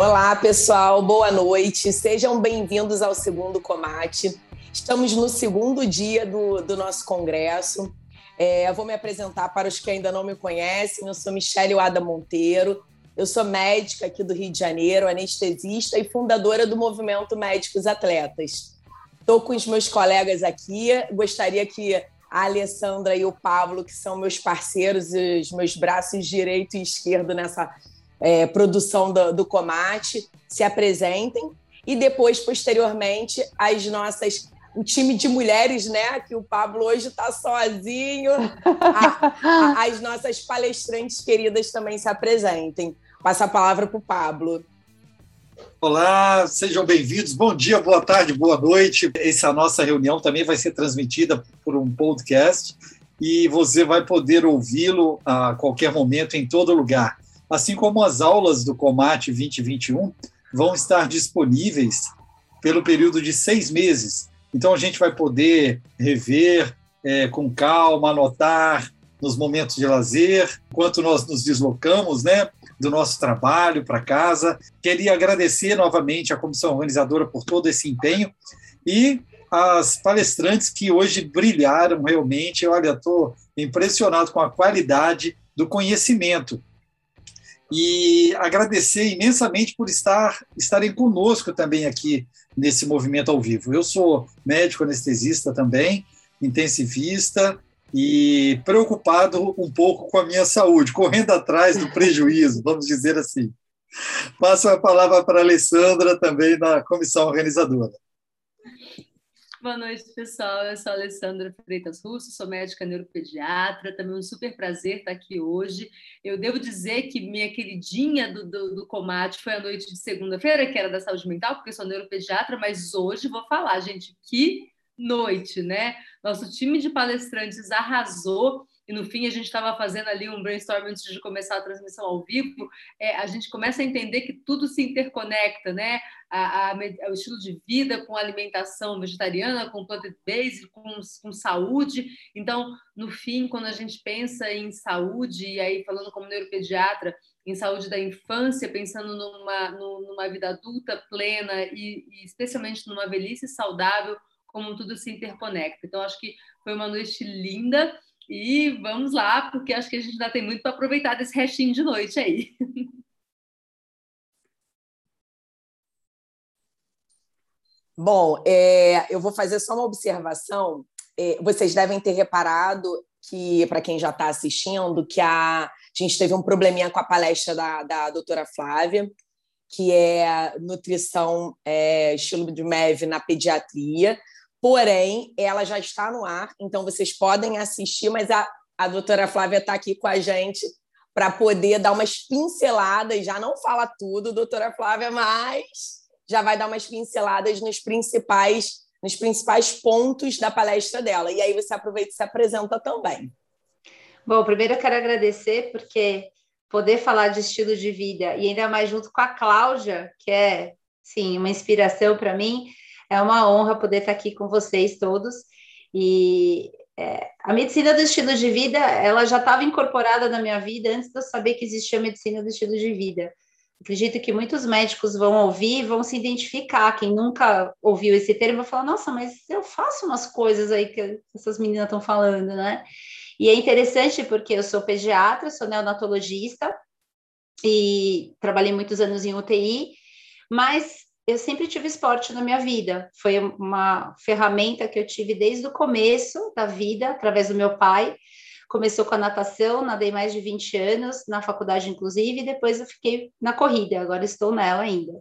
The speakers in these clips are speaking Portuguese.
Olá, pessoal, boa noite. Sejam bem-vindos ao segundo Comate. Estamos no segundo dia do, do nosso congresso. É, eu vou me apresentar para os que ainda não me conhecem. Eu sou Michele Wada Monteiro. Eu sou médica aqui do Rio de Janeiro, anestesista e fundadora do movimento Médicos Atletas. Estou com os meus colegas aqui. Gostaria que a Alessandra e o Pablo, que são meus parceiros, os meus braços direito e esquerdo nessa é, produção do, do Comate, se apresentem. E depois, posteriormente, as nossas o time de mulheres, né? Que o Pablo hoje está sozinho. A, a, as nossas palestrantes queridas também se apresentem. Passa a palavra para o Pablo. Olá, sejam bem-vindos. Bom dia, boa tarde, boa noite. Essa nossa reunião também vai ser transmitida por um podcast e você vai poder ouvi-lo a qualquer momento, em todo lugar. Assim como as aulas do Comate 2021 vão estar disponíveis pelo período de seis meses então a gente vai poder rever é, com calma, anotar nos momentos de lazer, enquanto nós nos deslocamos, né, do nosso trabalho para casa. Queria agradecer novamente à comissão organizadora por todo esse empenho e as palestrantes que hoje brilharam realmente. Olha, estou impressionado com a qualidade do conhecimento e agradecer imensamente por estar estarem conosco também aqui nesse movimento ao vivo. Eu sou médico anestesista também, intensivista e preocupado um pouco com a minha saúde, correndo atrás do prejuízo, vamos dizer assim. Passo a palavra para a Alessandra, também da comissão organizadora. Boa noite, pessoal. Eu sou a Alessandra Freitas Russo, sou médica neuropediatra. Também um super prazer estar aqui hoje. Eu devo dizer que minha queridinha do, do, do Comate foi a noite de segunda-feira, que era da saúde mental, porque sou neuropediatra, mas hoje vou falar, gente, que noite, né? Nosso time de palestrantes arrasou e no fim a gente estava fazendo ali um brainstorm antes de começar a transmissão ao vivo, é, a gente começa a entender que tudo se interconecta, né? A, a, o estilo de vida com alimentação vegetariana, com plant-based, com, com saúde. Então, no fim, quando a gente pensa em saúde, e aí falando como neuropediatra, em saúde da infância, pensando numa, numa vida adulta plena e, e especialmente numa velhice saudável, como tudo se interconecta. Então, acho que foi uma noite linda. E vamos lá, porque acho que a gente ainda tem muito para aproveitar desse restinho de noite aí. Bom, é, eu vou fazer só uma observação. É, vocês devem ter reparado que, para quem já está assistindo, que a, a, gente teve um probleminha com a palestra da, da doutora Flávia, que é nutrição é, estilo de MEV na pediatria. Porém, ela já está no ar, então vocês podem assistir, mas a, a doutora Flávia está aqui com a gente para poder dar umas pinceladas. Já não fala tudo, doutora Flávia, mas já vai dar umas pinceladas nos principais, nos principais pontos da palestra dela. E aí você aproveita e se apresenta também. Bom, primeiro eu quero agradecer, porque poder falar de estilo de vida, e ainda mais junto com a Cláudia, que é, sim, uma inspiração para mim, é uma honra poder estar aqui com vocês todos. E é, a medicina do estilo de vida, ela já estava incorporada na minha vida antes de eu saber que existia a medicina do estilo de vida. Acredito que muitos médicos vão ouvir, vão se identificar. Quem nunca ouviu esse termo vai falar: Nossa, mas eu faço umas coisas aí que essas meninas estão falando, né? E é interessante porque eu sou pediatra, sou neonatologista e trabalhei muitos anos em UTI, mas eu sempre tive esporte na minha vida. Foi uma ferramenta que eu tive desde o começo da vida, através do meu pai. Começou com a natação, nadei mais de 20 anos, na faculdade, inclusive, e depois eu fiquei na corrida, agora estou nela ainda.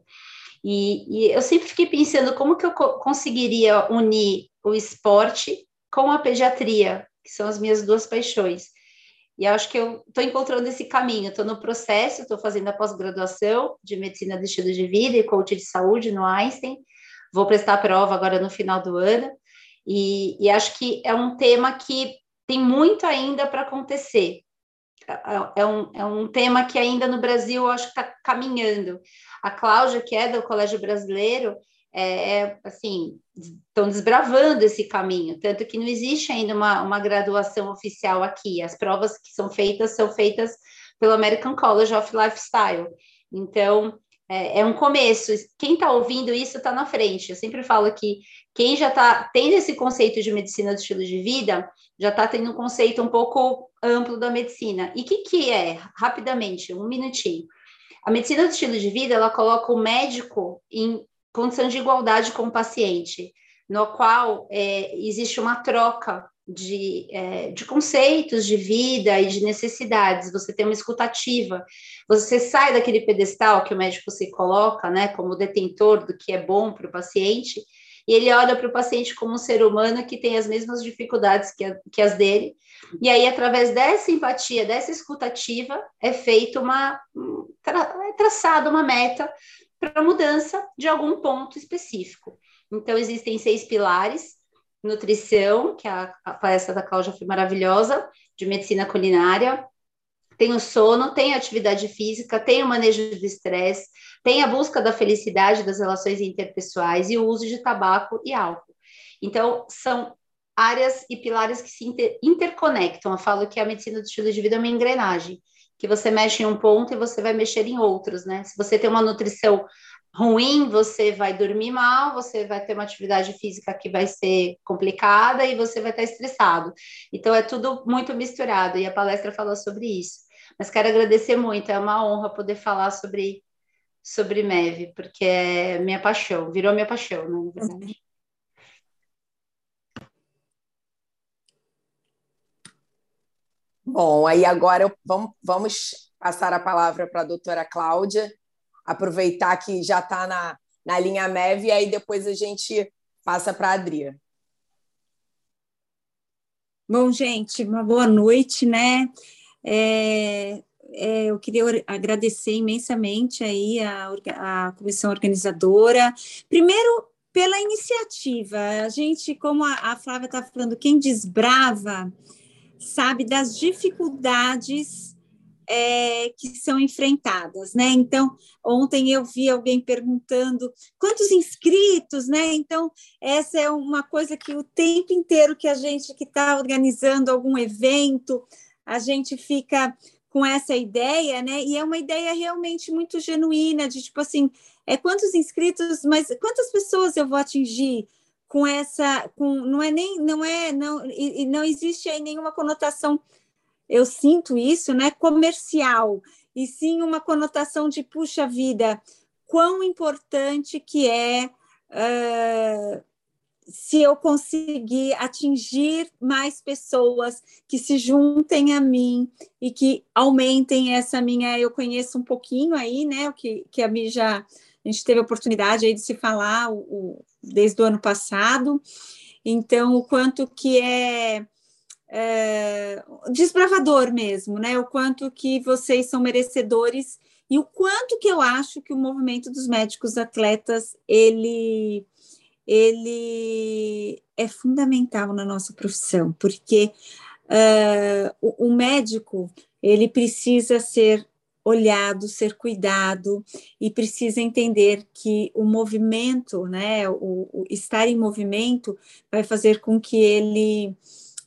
E, e eu sempre fiquei pensando como que eu co conseguiria unir o esporte com a pediatria, que são as minhas duas paixões. E acho que eu estou encontrando esse caminho, estou no processo, estou fazendo a pós-graduação de medicina do estilo de vida e coach de saúde no Einstein. Vou prestar a prova agora no final do ano. E, e acho que é um tema que tem muito ainda para acontecer. É, é um, é um tema que ainda no Brasil eu acho que está caminhando. A Cláudia, que é do Colégio Brasileiro, é, é, assim, estão desbravando esse caminho, tanto que não existe ainda uma, uma graduação oficial aqui. As provas que são feitas são feitas pelo American College of Lifestyle. Então, é, é um começo. Quem está ouvindo isso está na frente. Eu sempre falo que quem já está tendo esse conceito de medicina do estilo de vida já está tendo um conceito um pouco amplo da medicina. E o que, que é? Rapidamente, um minutinho. A medicina do estilo de vida ela coloca o médico em condição de igualdade com o paciente, no qual é, existe uma troca de, é, de conceitos de vida e de necessidades, você tem uma escutativa, você sai daquele pedestal que o médico se coloca, né, como detentor do que é bom para o paciente, e ele olha para o paciente como um ser humano que tem as mesmas dificuldades que, a, que as dele, e aí, através dessa empatia, dessa escutativa, é feita uma, tra, é traçada uma meta para mudança de algum ponto específico. Então, existem seis pilares, nutrição, que a, a palestra da Cláudia foi maravilhosa, de medicina culinária, tem o sono, tem a atividade física, tem o manejo do estresse, tem a busca da felicidade das relações interpessoais e o uso de tabaco e álcool. Então, são áreas e pilares que se inter interconectam. Eu falo que a medicina do estilo de vida é uma engrenagem, que você mexe em um ponto e você vai mexer em outros, né? Se você tem uma nutrição ruim, você vai dormir mal, você vai ter uma atividade física que vai ser complicada e você vai estar estressado. Então é tudo muito misturado e a palestra falou sobre isso. Mas quero agradecer muito, é uma honra poder falar sobre sobre MEV, porque é minha paixão, virou minha paixão, né, na verdade. Bom, aí agora vamos, vamos passar a palavra para a doutora Cláudia, aproveitar que já está na, na linha MEV, e aí depois a gente passa para a Adria. Bom, gente, uma boa noite, né? É, é, eu queria agradecer imensamente aí a, a comissão organizadora. Primeiro, pela iniciativa. A gente, como a, a Flávia está falando, quem desbrava sabe das dificuldades é, que são enfrentadas, né? Então, ontem eu vi alguém perguntando quantos inscritos, né? Então, essa é uma coisa que o tempo inteiro que a gente que está organizando algum evento, a gente fica com essa ideia, né? E é uma ideia realmente muito genuína, de tipo assim, é quantos inscritos, mas quantas pessoas eu vou atingir? com essa com não é nem não é não e, e não existe aí nenhuma conotação eu sinto isso, né, comercial, e sim uma conotação de puxa vida, quão importante que é uh, se eu conseguir atingir mais pessoas que se juntem a mim e que aumentem essa minha, eu conheço um pouquinho aí, né, o que, que a Mi já, a gente teve a oportunidade aí de se falar o, o, desde o ano passado, então o quanto que é é, desbravador mesmo, né? O quanto que vocês são merecedores e o quanto que eu acho que o movimento dos médicos atletas ele ele é fundamental na nossa profissão, porque uh, o, o médico ele precisa ser olhado, ser cuidado e precisa entender que o movimento, né, o, o estar em movimento vai fazer com que ele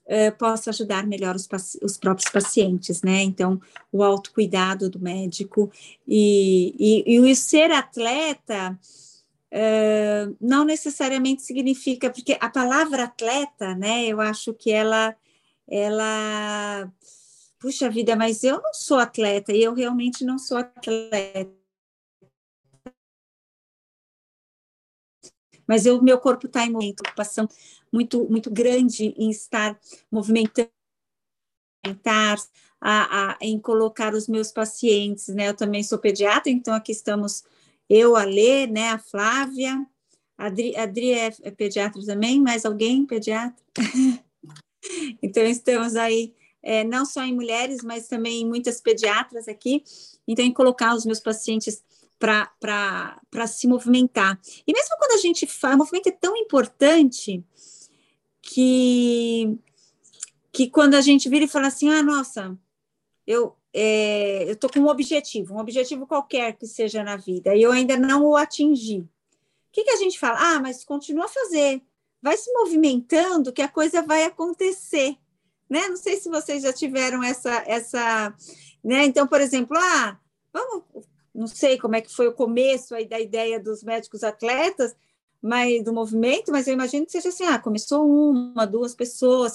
uh, possa ajudar melhor os, os, próprios pacientes, né? Então, o autocuidado do médico e, e, e o ser atleta uh, não necessariamente significa, porque a palavra atleta, né? Eu acho que ela, ela, puxa vida, mas eu não sou atleta e eu realmente não sou atleta. Mas o meu corpo está em uma ocupação muito, muito grande em estar movimentando, a, a, em colocar os meus pacientes, né? Eu também sou pediatra, então aqui estamos eu, a Lê, né? A Flávia, a Adri, a Adri é, é pediatra também, mais alguém pediatra? então estamos aí é, não só em mulheres, mas também em muitas pediatras aqui. Então, em colocar os meus pacientes para se movimentar. E mesmo quando a gente faz, o movimento é tão importante que, que quando a gente vira e fala assim, ah, nossa, eu é, eu estou com um objetivo, um objetivo qualquer que seja na vida, e eu ainda não o atingi. O que, que a gente fala? Ah, mas continua a fazer, vai se movimentando que a coisa vai acontecer. Né? Não sei se vocês já tiveram essa, essa, né? Então, por exemplo, ah, vamos não sei como é que foi o começo aí da ideia dos médicos atletas, mas do movimento, mas eu imagino que seja assim, ah, começou uma, duas pessoas,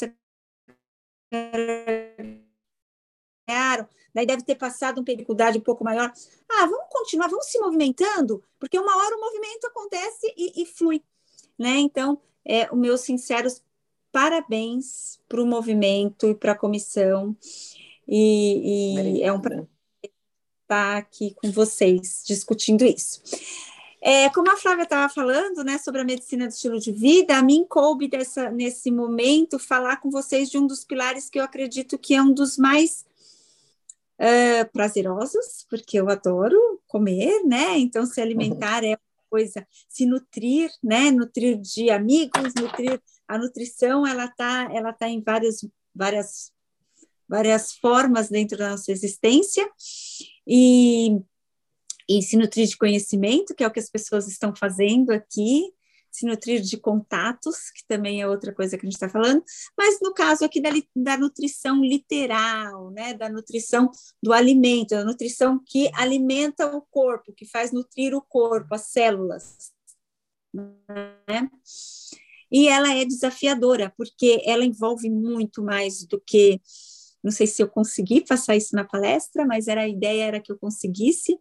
daí deve ter passado uma dificuldade um pouco maior. Ah, vamos continuar, vamos se movimentando, porque uma hora o movimento acontece e, e flui, né? Então, é, os meus sinceros parabéns para o movimento e para a comissão, e, e é um prazer estar aqui com vocês discutindo isso. É, como a Flávia estava falando, né, sobre a medicina do estilo de vida, a mim coube dessa, nesse momento falar com vocês de um dos pilares que eu acredito que é um dos mais uh, prazerosos, porque eu adoro comer, né? Então, se alimentar é uma coisa, se nutrir, né? Nutrir de amigos, nutrir a nutrição, ela tá, ela tá em várias, várias, várias formas dentro da nossa existência e e se nutrir de conhecimento, que é o que as pessoas estão fazendo aqui, se nutrir de contatos, que também é outra coisa que a gente está falando, mas no caso aqui da, da nutrição literal, né, da nutrição do alimento, da nutrição que alimenta o corpo, que faz nutrir o corpo, as células, né? E ela é desafiadora, porque ela envolve muito mais do que não sei se eu consegui passar isso na palestra, mas era a ideia era que eu conseguisse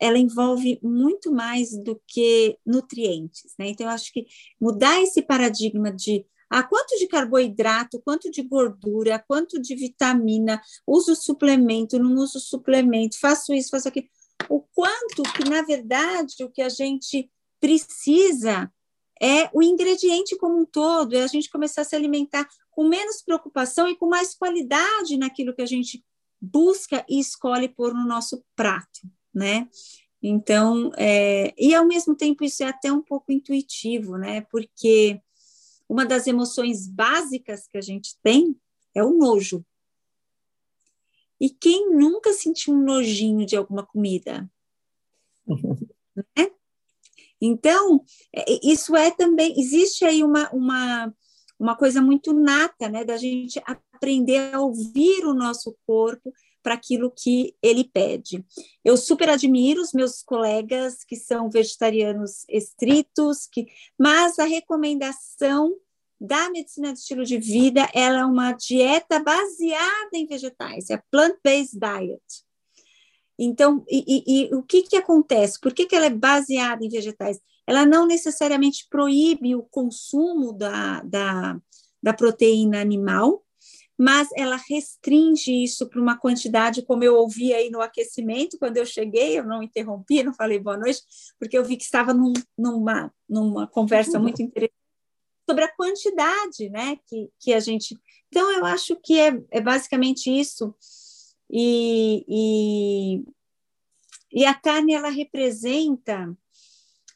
ela envolve muito mais do que nutrientes, né? Então, eu acho que mudar esse paradigma de ah, quanto de carboidrato, quanto de gordura, quanto de vitamina, uso suplemento, não uso suplemento, faço isso, faço aquilo. O quanto que, na verdade, o que a gente precisa é o ingrediente como um todo, é a gente começar a se alimentar com menos preocupação e com mais qualidade naquilo que a gente busca e escolhe pôr no nosso prato né? Então, é, e ao mesmo tempo isso é até um pouco intuitivo, né? Porque uma das emoções básicas que a gente tem é o nojo. E quem nunca sentiu um nojinho de alguma comida? né? Então, é, isso é também, existe aí uma, uma, uma coisa muito nata, né, da gente aprender a ouvir o nosso corpo para aquilo que ele pede. Eu super admiro os meus colegas que são vegetarianos estritos, que, mas a recomendação da medicina de estilo de vida ela é uma dieta baseada em vegetais, é plant-based diet. Então, e, e, e, o que, que acontece? Por que, que ela é baseada em vegetais? Ela não necessariamente proíbe o consumo da, da, da proteína animal, mas ela restringe isso para uma quantidade, como eu ouvi aí no aquecimento, quando eu cheguei, eu não interrompi, não falei boa noite, porque eu vi que estava num, numa, numa conversa muito interessante sobre a quantidade, né, que, que a gente... Então, eu acho que é, é basicamente isso, e, e, e a carne, ela representa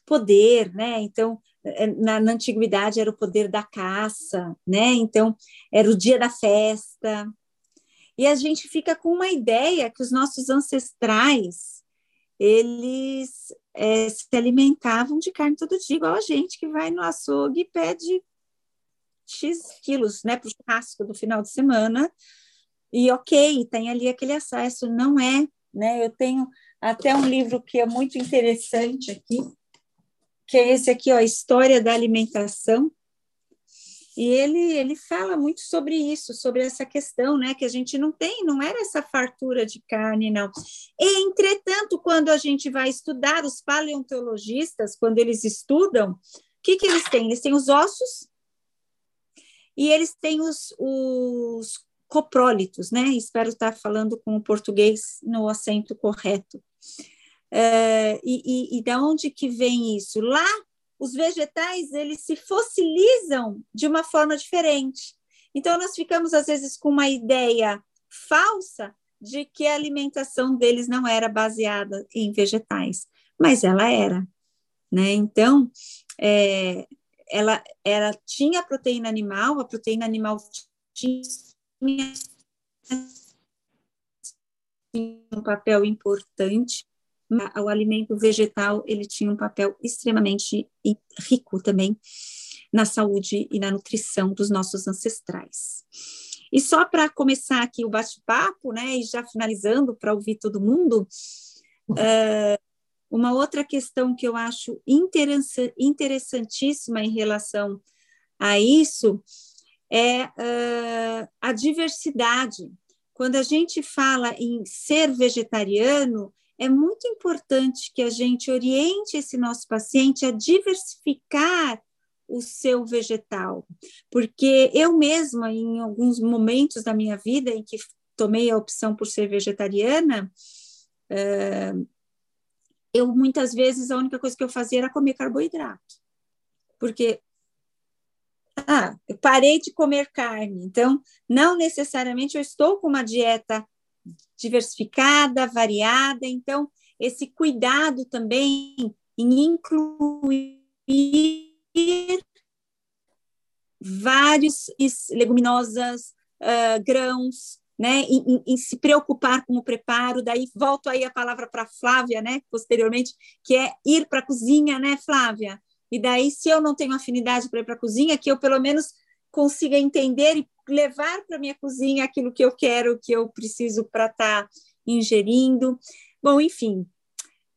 poder, né, então, é, na, na, antiguidade era o poder da caça, né? Então era o dia da festa. E a gente fica com uma ideia que os nossos ancestrais eles é, se alimentavam de carne todo dia, igual a gente que vai no açougue e pede X quilos né, para o churrasco do final de semana. E ok, tem ali aquele acesso, não é, né? Eu tenho até um livro que é muito interessante aqui, que é esse aqui, ó, História da Alimentação. E ele, ele fala muito sobre isso, sobre essa questão, né, que a gente não tem, não era essa fartura de carne, não. Entretanto, quando a gente vai estudar os paleontologistas, quando eles estudam, o que, que eles têm? Eles têm os ossos e eles têm os, os coprólitos, né? Espero estar falando com o português no acento correto. Uh, e, e, e da onde que vem isso? Lá, os vegetais eles se fossilizam de uma forma diferente. Então, nós ficamos, às vezes, com uma ideia falsa de que a alimentação deles não era baseada em vegetais, mas ela era. Né? Então, é, ela, ela tinha proteína animal, a proteína animal tinha um papel importante o alimento vegetal ele tinha um papel extremamente rico também na saúde e na nutrição dos nossos ancestrais. E só para começar aqui o bate-papo, né, e já finalizando para ouvir todo mundo, uh, uma outra questão que eu acho interessantíssima em relação a isso é uh, a diversidade. Quando a gente fala em ser vegetariano, é muito importante que a gente oriente esse nosso paciente a diversificar o seu vegetal, porque eu mesma, em alguns momentos da minha vida em que tomei a opção por ser vegetariana, eu muitas vezes a única coisa que eu fazia era comer carboidrato, porque ah, eu parei de comer carne, então não necessariamente eu estou com uma dieta diversificada, variada, então esse cuidado também em incluir vários leguminosas, uh, grãos, né, em, em, se preocupar com o preparo, daí volto aí a palavra para Flávia, né, posteriormente, que é ir para a cozinha, né, Flávia? E daí, se eu não tenho afinidade para ir para a cozinha, que eu pelo menos consiga entender e levar para minha cozinha aquilo que eu quero, que eu preciso para estar tá ingerindo. Bom, enfim,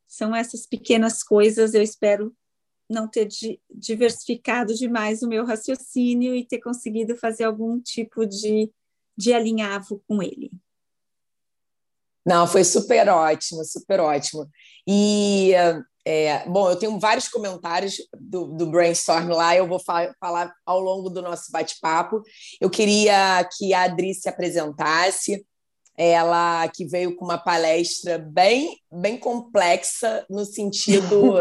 são essas pequenas coisas. Eu espero não ter diversificado demais o meu raciocínio e ter conseguido fazer algum tipo de de alinhavo com ele. Não, foi super ótimo, super ótimo. E, é, bom, eu tenho vários comentários do, do brainstorm lá, eu vou fa falar ao longo do nosso bate-papo. Eu queria que a Adri se apresentasse, ela que veio com uma palestra bem, bem complexa no sentido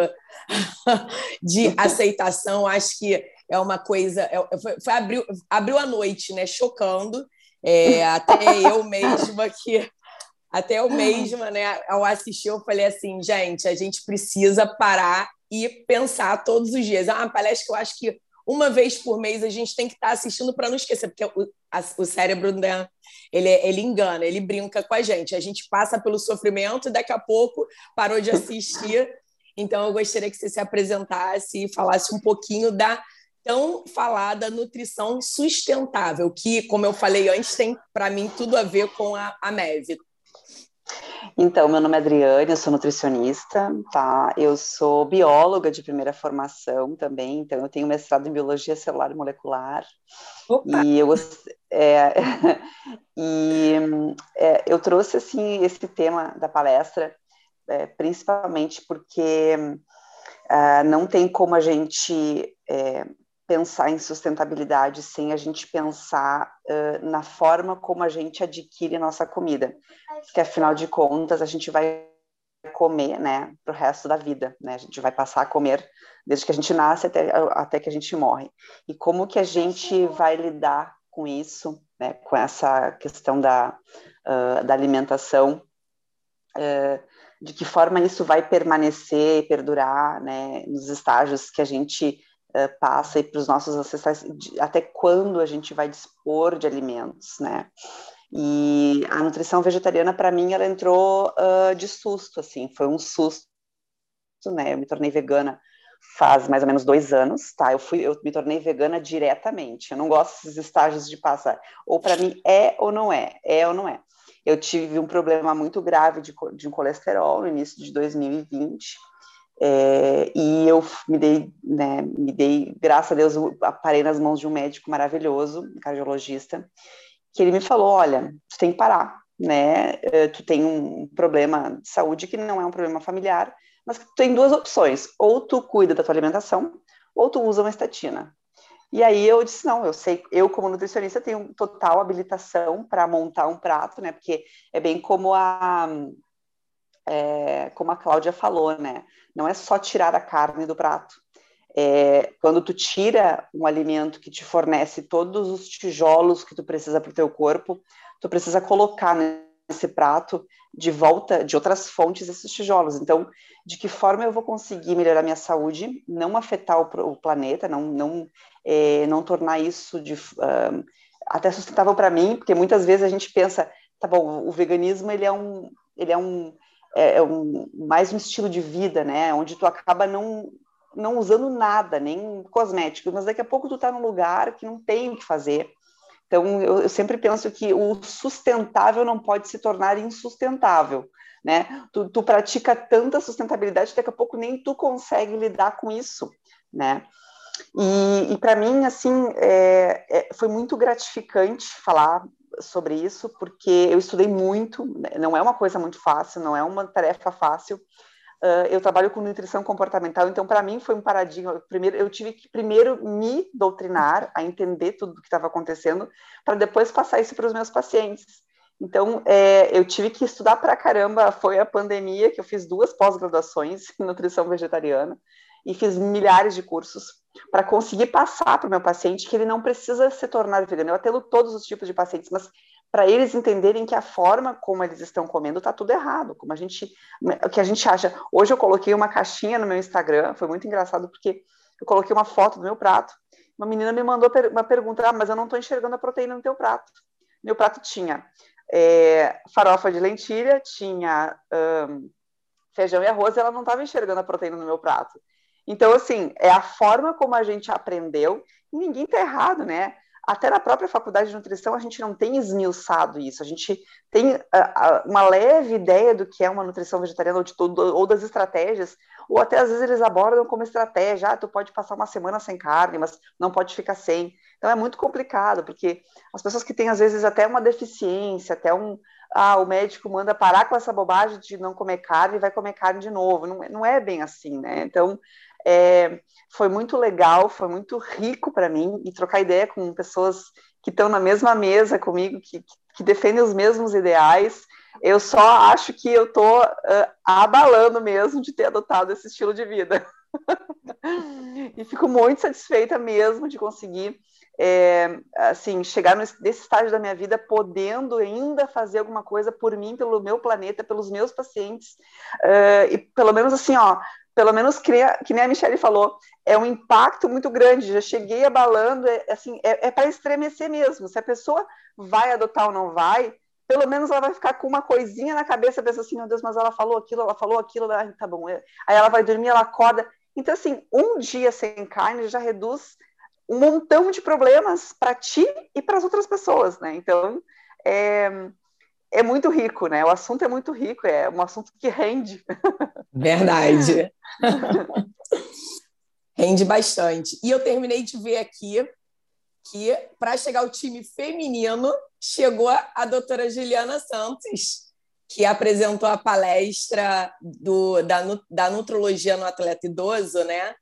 de aceitação, acho que é uma coisa, é, foi, foi abriu, abriu a noite, né, chocando, é, até eu mesma que até eu mesma, né, ao assistir, eu falei assim, gente, a gente precisa parar e pensar todos os dias. É uma palestra que eu acho que uma vez por mês a gente tem que estar assistindo para não esquecer, porque o, a, o cérebro né, ele, ele engana, ele brinca com a gente. A gente passa pelo sofrimento e daqui a pouco parou de assistir. Então, eu gostaria que você se apresentasse e falasse um pouquinho da tão falada nutrição sustentável, que, como eu falei antes, tem para mim tudo a ver com a, a MEV. Então, meu nome é Adriane, eu sou nutricionista, tá? Eu sou bióloga de primeira formação também, então eu tenho mestrado em biologia celular e molecular. Opa. E eu é, e é, eu trouxe assim esse tema da palestra é, principalmente porque uh, não tem como a gente é, pensar em sustentabilidade sem a gente pensar uh, na forma como a gente adquire nossa comida, que afinal de contas a gente vai comer, né, para o resto da vida, né? A gente vai passar a comer desde que a gente nasce até, até que a gente morre. E como que a gente vai lidar com isso, né, com essa questão da, uh, da alimentação, uh, de que forma isso vai permanecer, perdurar, né, nos estágios que a gente uh, passa para os nossos ancestrais, até quando a gente vai dispor de alimentos, né? E a nutrição vegetariana, para mim, ela entrou uh, de susto, assim, foi um susto, né? Eu me tornei vegana faz mais ou menos dois anos, tá? Eu fui, eu me tornei vegana diretamente. Eu não gosto desses estágios de passar. Ou para mim é ou não é, é ou não é. Eu tive um problema muito grave de, de colesterol no início de 2020 é, e eu me dei, né, me dei, graças a Deus, parei nas mãos de um médico maravilhoso, um cardiologista, que ele me falou, olha, tu tem que parar, né, é, tu tem um problema de saúde que não é um problema familiar, mas tu tem duas opções, ou tu cuida da tua alimentação, ou tu usa uma estatina. E aí eu disse, não, eu sei, eu como nutricionista tenho total habilitação para montar um prato, né, porque é bem como a é, como a Cláudia falou, né? Não é só tirar a carne do prato. É, quando tu tira um alimento que te fornece todos os tijolos que tu precisa para o teu corpo, tu precisa colocar nesse prato de volta de outras fontes esses tijolos. Então, de que forma eu vou conseguir melhorar minha saúde, não afetar o, o planeta, não não é, não tornar isso de até sustentável para mim, porque muitas vezes a gente pensa, tá bom, o veganismo ele é um ele é um é, é um, mais um estilo de vida, né? Onde tu acaba não, não usando nada, nem cosméticos, mas daqui a pouco tu tá num lugar que não tem o que fazer. Então, eu, eu sempre penso que o sustentável não pode se tornar insustentável, né? Tu, tu pratica tanta sustentabilidade, daqui a pouco nem tu consegue lidar com isso, né? E, e para mim, assim, é, é, foi muito gratificante falar sobre isso, porque eu estudei muito, né? não é uma coisa muito fácil, não é uma tarefa fácil. Uh, eu trabalho com nutrição comportamental, então para mim foi um paradigma. Primeiro, eu tive que primeiro me doutrinar, a entender tudo o que estava acontecendo, para depois passar isso para os meus pacientes. Então, é, eu tive que estudar para caramba. Foi a pandemia que eu fiz duas pós-graduações em nutrição vegetariana e fiz milhares de cursos para conseguir passar para o meu paciente que ele não precisa se tornar vegano. Eu atendo todos os tipos de pacientes, mas para eles entenderem que a forma como eles estão comendo está tudo errado, como a gente, o que a gente acha. Hoje eu coloquei uma caixinha no meu Instagram, foi muito engraçado porque eu coloquei uma foto do meu prato. Uma menina me mandou uma pergunta, ah, mas eu não estou enxergando a proteína no teu prato. Meu prato tinha é, farofa de lentilha, tinha um, feijão e arroz, e ela não estava enxergando a proteína no meu prato. Então, assim, é a forma como a gente aprendeu, e ninguém está errado, né? Até na própria faculdade de nutrição a gente não tem esmiuçado isso, a gente tem uh, uh, uma leve ideia do que é uma nutrição vegetariana ou, de tudo, ou das estratégias, ou até às vezes eles abordam como estratégia, ah, tu pode passar uma semana sem carne, mas não pode ficar sem. Então é muito complicado, porque as pessoas que têm às vezes até uma deficiência, até um, ah, o médico manda parar com essa bobagem de não comer carne e vai comer carne de novo. Não, não é bem assim, né? Então, é, foi muito legal, foi muito rico para mim e trocar ideia com pessoas que estão na mesma mesa comigo, que, que defendem os mesmos ideais. Eu só acho que eu estou uh, abalando mesmo de ter adotado esse estilo de vida. e fico muito satisfeita mesmo de conseguir é, assim chegar nesse estágio da minha vida podendo ainda fazer alguma coisa por mim, pelo meu planeta, pelos meus pacientes uh, e pelo menos assim, ó, pelo menos que nem, a, que nem a Michelle falou, é um impacto muito grande. Já cheguei abalando, é, assim, é, é para estremecer mesmo. Se a pessoa vai adotar ou não vai, pelo menos ela vai ficar com uma coisinha na cabeça, pensa assim, meu Deus, mas ela falou aquilo, ela falou aquilo, ah, tá bom. É. Aí ela vai dormir, ela acorda. Então, assim, um dia sem carne já reduz um montão de problemas para ti e para as outras pessoas, né? Então, é, é muito rico, né? O assunto é muito rico, é um assunto que rende. Verdade. rende bastante. E eu terminei de ver aqui que, para chegar ao time feminino, chegou a doutora Juliana Santos, que apresentou a palestra do, da, da nutrologia no atleta idoso, né?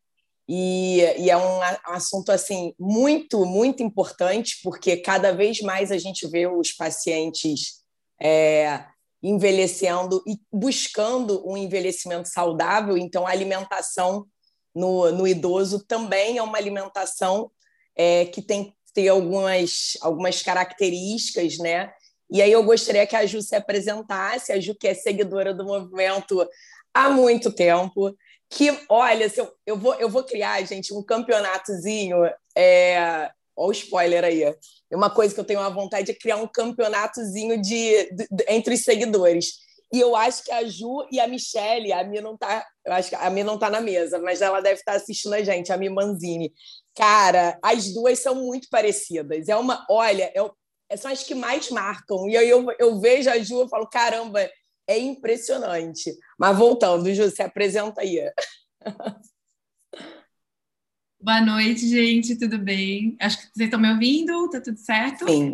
E, e, é um assunto assim muito, muito importante, porque cada vez mais a gente vê os pacientes é, envelhecendo e buscando um envelhecimento saudável. Então, a alimentação no, no idoso também é uma alimentação é, que tem que ter algumas, algumas características, né? E aí eu gostaria que a Ju se apresentasse, a Ju que é seguidora do movimento há muito tempo, que, olha, eu, eu, vou, eu vou criar, gente, um campeonatozinho é, Olha o spoiler aí. Uma coisa que eu tenho uma vontade é criar um campeonatozinho de, de, de, entre os seguidores. E eu acho que a Ju e a Michelle, a Mi não tá, eu acho que a Mi não tá na mesa, mas ela deve estar tá assistindo a gente, a Mi Manzini. Cara, as duas são muito parecidas. É uma, olha, eu, são as que mais marcam. E aí eu, eu vejo a Ju e falo, caramba, é impressionante. Mas voltando, Ju, se apresenta aí. Boa noite, gente, tudo bem? Acho que vocês estão me ouvindo, tá tudo certo? Sim.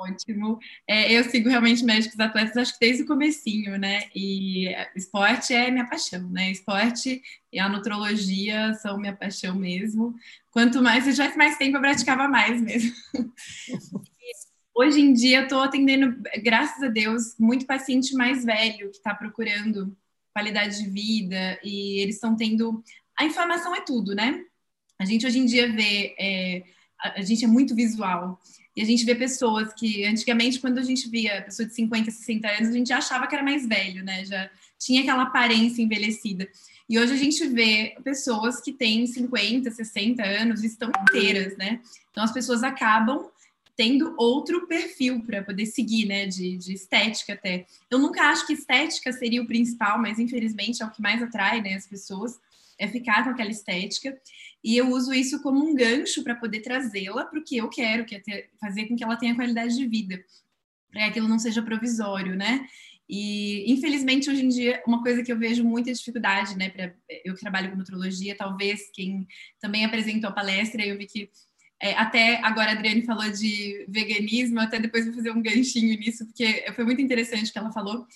Ótimo. É, eu sigo realmente médicos atletas, acho que desde o comecinho, né? E esporte é minha paixão, né? Esporte e a nutrologia são minha paixão mesmo. Quanto mais eu tivesse mais tempo, eu praticava mais mesmo. Hoje em dia, eu estou atendendo, graças a Deus, muito paciente mais velho que está procurando qualidade de vida e eles estão tendo. A informação é tudo, né? A gente hoje em dia vê, é, a, gente é muito visual, e a gente vê pessoas que, antigamente, quando a gente via pessoa de 50, 60 anos, a gente achava que era mais velho, né? Já tinha aquela aparência envelhecida. E hoje a gente vê pessoas que têm 50, 60 anos estão inteiras, né? Então as pessoas acabam tendo outro perfil para poder seguir, né? De, de, estética até. Eu nunca acho que estética seria o principal, mas infelizmente é o que mais atrai né, as pessoas, é ficar com aquela estética. E eu uso isso como um gancho para poder trazê-la para o que eu quero, que é ter, fazer com que ela tenha qualidade de vida, para que aquilo não seja provisório, né? E, infelizmente, hoje em dia, uma coisa que eu vejo muita dificuldade, né? Pra, eu que trabalho com nutrologia, talvez quem também apresentou a palestra, eu vi que é, até agora a Adriane falou de veganismo, até depois vou fazer um ganchinho nisso, porque foi muito interessante o que ela falou.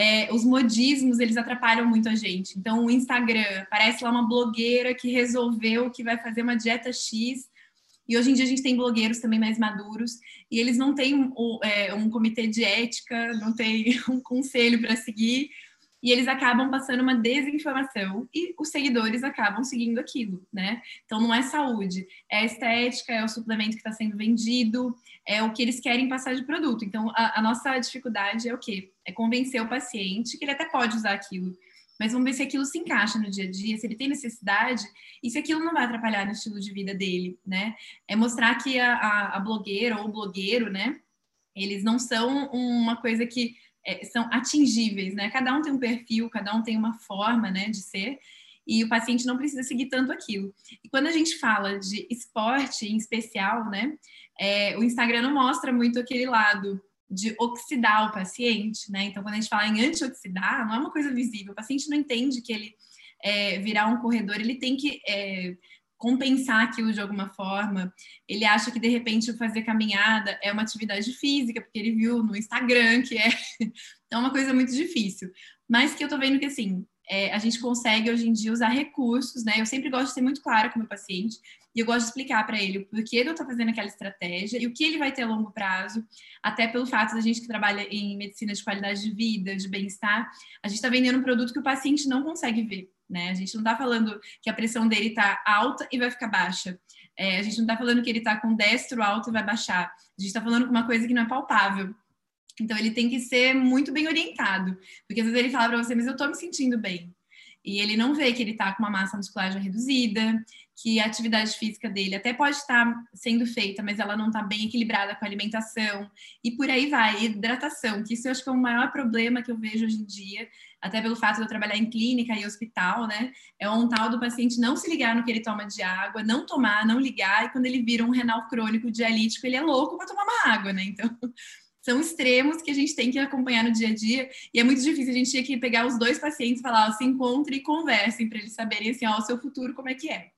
É, os modismos, eles atrapalham muito a gente. Então, o Instagram, parece lá uma blogueira que resolveu que vai fazer uma dieta X, e hoje em dia a gente tem blogueiros também mais maduros. E eles não têm um, é, um comitê de ética, não tem um conselho para seguir e eles acabam passando uma desinformação e os seguidores acabam seguindo aquilo, né? Então não é saúde, é estética, é o suplemento que está sendo vendido, é o que eles querem passar de produto. Então a, a nossa dificuldade é o quê? É convencer o paciente que ele até pode usar aquilo, mas vamos ver se aquilo se encaixa no dia a dia, se ele tem necessidade e se aquilo não vai atrapalhar no estilo de vida dele, né? É mostrar que a, a, a blogueira ou o blogueiro, né? Eles não são uma coisa que é, são atingíveis, né? Cada um tem um perfil, cada um tem uma forma, né, de ser e o paciente não precisa seguir tanto aquilo. E quando a gente fala de esporte em especial, né, é, o Instagram não mostra muito aquele lado de oxidar o paciente, né? Então, quando a gente fala em antioxidar, não é uma coisa visível. O paciente não entende que ele é, virar um corredor, ele tem que é, compensar aquilo de alguma forma. Ele acha que de repente fazer caminhada é uma atividade física, porque ele viu no Instagram que é. Então, é uma coisa muito difícil. Mas que eu tô vendo que assim, é, a gente consegue hoje em dia usar recursos, né? Eu sempre gosto de ser muito clara com o meu paciente e eu gosto de explicar para ele o porquê eu estou fazendo aquela estratégia e o que ele vai ter a longo prazo, até pelo fato da gente que trabalha em medicina de qualidade de vida, de bem-estar, a gente está vendendo um produto que o paciente não consegue ver, né? A gente não está falando que a pressão dele está alta e vai ficar baixa. É, a gente não está falando que ele está com destro alto e vai baixar. A gente está falando com uma coisa que não é palpável. Então ele tem que ser muito bem orientado, porque às vezes ele fala para você, mas eu estou me sentindo bem. E ele não vê que ele está com uma massa muscular já reduzida, que a atividade física dele até pode estar sendo feita, mas ela não está bem equilibrada com a alimentação, e por aí vai, hidratação, que isso eu acho que é o maior problema que eu vejo hoje em dia, até pelo fato de eu trabalhar em clínica e hospital, né? É um tal do paciente não se ligar no que ele toma de água, não tomar, não ligar, e quando ele vira um renal crônico dialítico, ele é louco para tomar uma água, né? Então são extremos que a gente tem que acompanhar no dia a dia e é muito difícil. A gente tinha que pegar os dois pacientes falar, ó, se encontrem e conversem para eles saberem assim, ó, o seu futuro como é que é.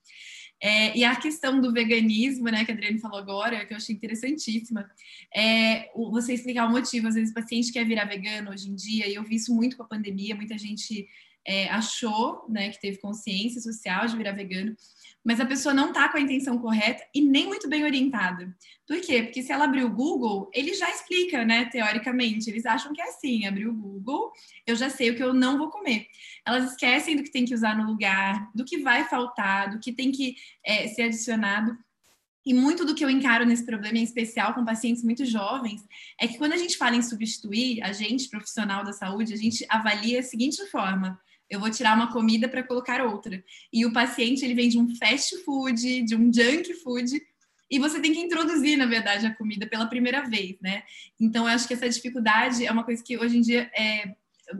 É. e a questão do veganismo, né, que a Adriane falou agora, que eu achei interessantíssima, é você explicar o motivo. Às vezes o paciente quer virar vegano hoje em dia, e eu vi isso muito com a pandemia, muita gente é, achou, né, que teve consciência social de virar vegano, mas a pessoa não está com a intenção correta e nem muito bem orientada. Por quê? Porque se ela abrir o Google, ele já explica, né? Teoricamente, eles acham que é assim: abrir o Google, eu já sei o que eu não vou comer. Elas esquecem do que tem que usar no lugar, do que vai faltar, do que tem que é, ser adicionado. E muito do que eu encaro nesse problema, em especial com pacientes muito jovens, é que quando a gente fala em substituir, a gente, profissional da saúde, a gente avalia a seguinte forma: eu vou tirar uma comida para colocar outra. E o paciente ele vem de um fast food, de um junk food, e você tem que introduzir, na verdade, a comida pela primeira vez, né? Então, eu acho que essa dificuldade é uma coisa que hoje em dia é,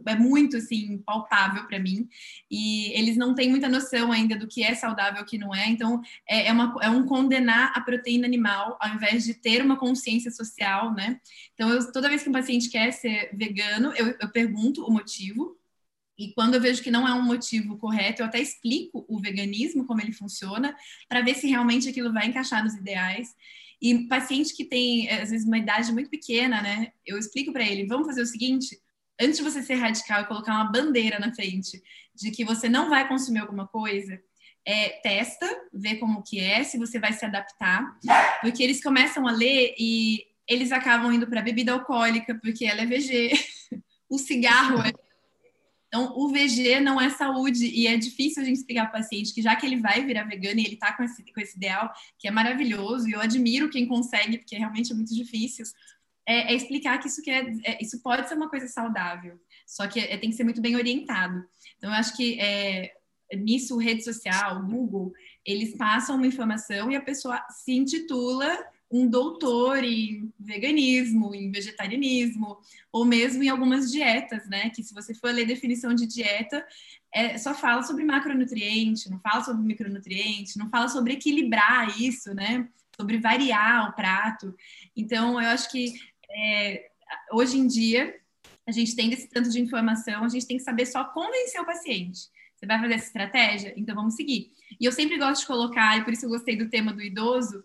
é muito assim palpável para mim e eles não têm muita noção ainda do que é saudável e o que não é então é, é, uma, é um condenar a proteína animal ao invés de ter uma consciência social né então eu, toda vez que um paciente quer ser vegano eu, eu pergunto o motivo e quando eu vejo que não é um motivo correto, eu até explico o veganismo, como ele funciona, para ver se realmente aquilo vai encaixar nos ideais. E paciente que tem, às vezes, uma idade muito pequena, né? Eu explico para ele: vamos fazer o seguinte, antes de você ser radical e colocar uma bandeira na frente de que você não vai consumir alguma coisa, é, testa, vê como que é, se você vai se adaptar, porque eles começam a ler e eles acabam indo para bebida alcoólica, porque ela é VG, o cigarro é então, o VG não é saúde e é difícil a gente explicar para o paciente que já que ele vai virar vegano e ele está com esse, com esse ideal, que é maravilhoso, e eu admiro quem consegue, porque realmente é muito difícil, é, é explicar que isso, que é, é, isso pode ser uma coisa saudável, só que é, tem que ser muito bem orientado. Então, eu acho que é, nisso, rede social, Google, eles passam uma informação e a pessoa se intitula um doutor em veganismo, em vegetarianismo, ou mesmo em algumas dietas, né? Que se você for ler definição de dieta, é, só fala sobre macronutriente, não fala sobre micronutriente, não fala sobre equilibrar isso, né? Sobre variar o prato. Então, eu acho que é, hoje em dia a gente tem esse tanto de informação, a gente tem que saber só convencer o paciente. Você vai fazer essa estratégia? Então vamos seguir. E eu sempre gosto de colocar, e por isso eu gostei do tema do idoso,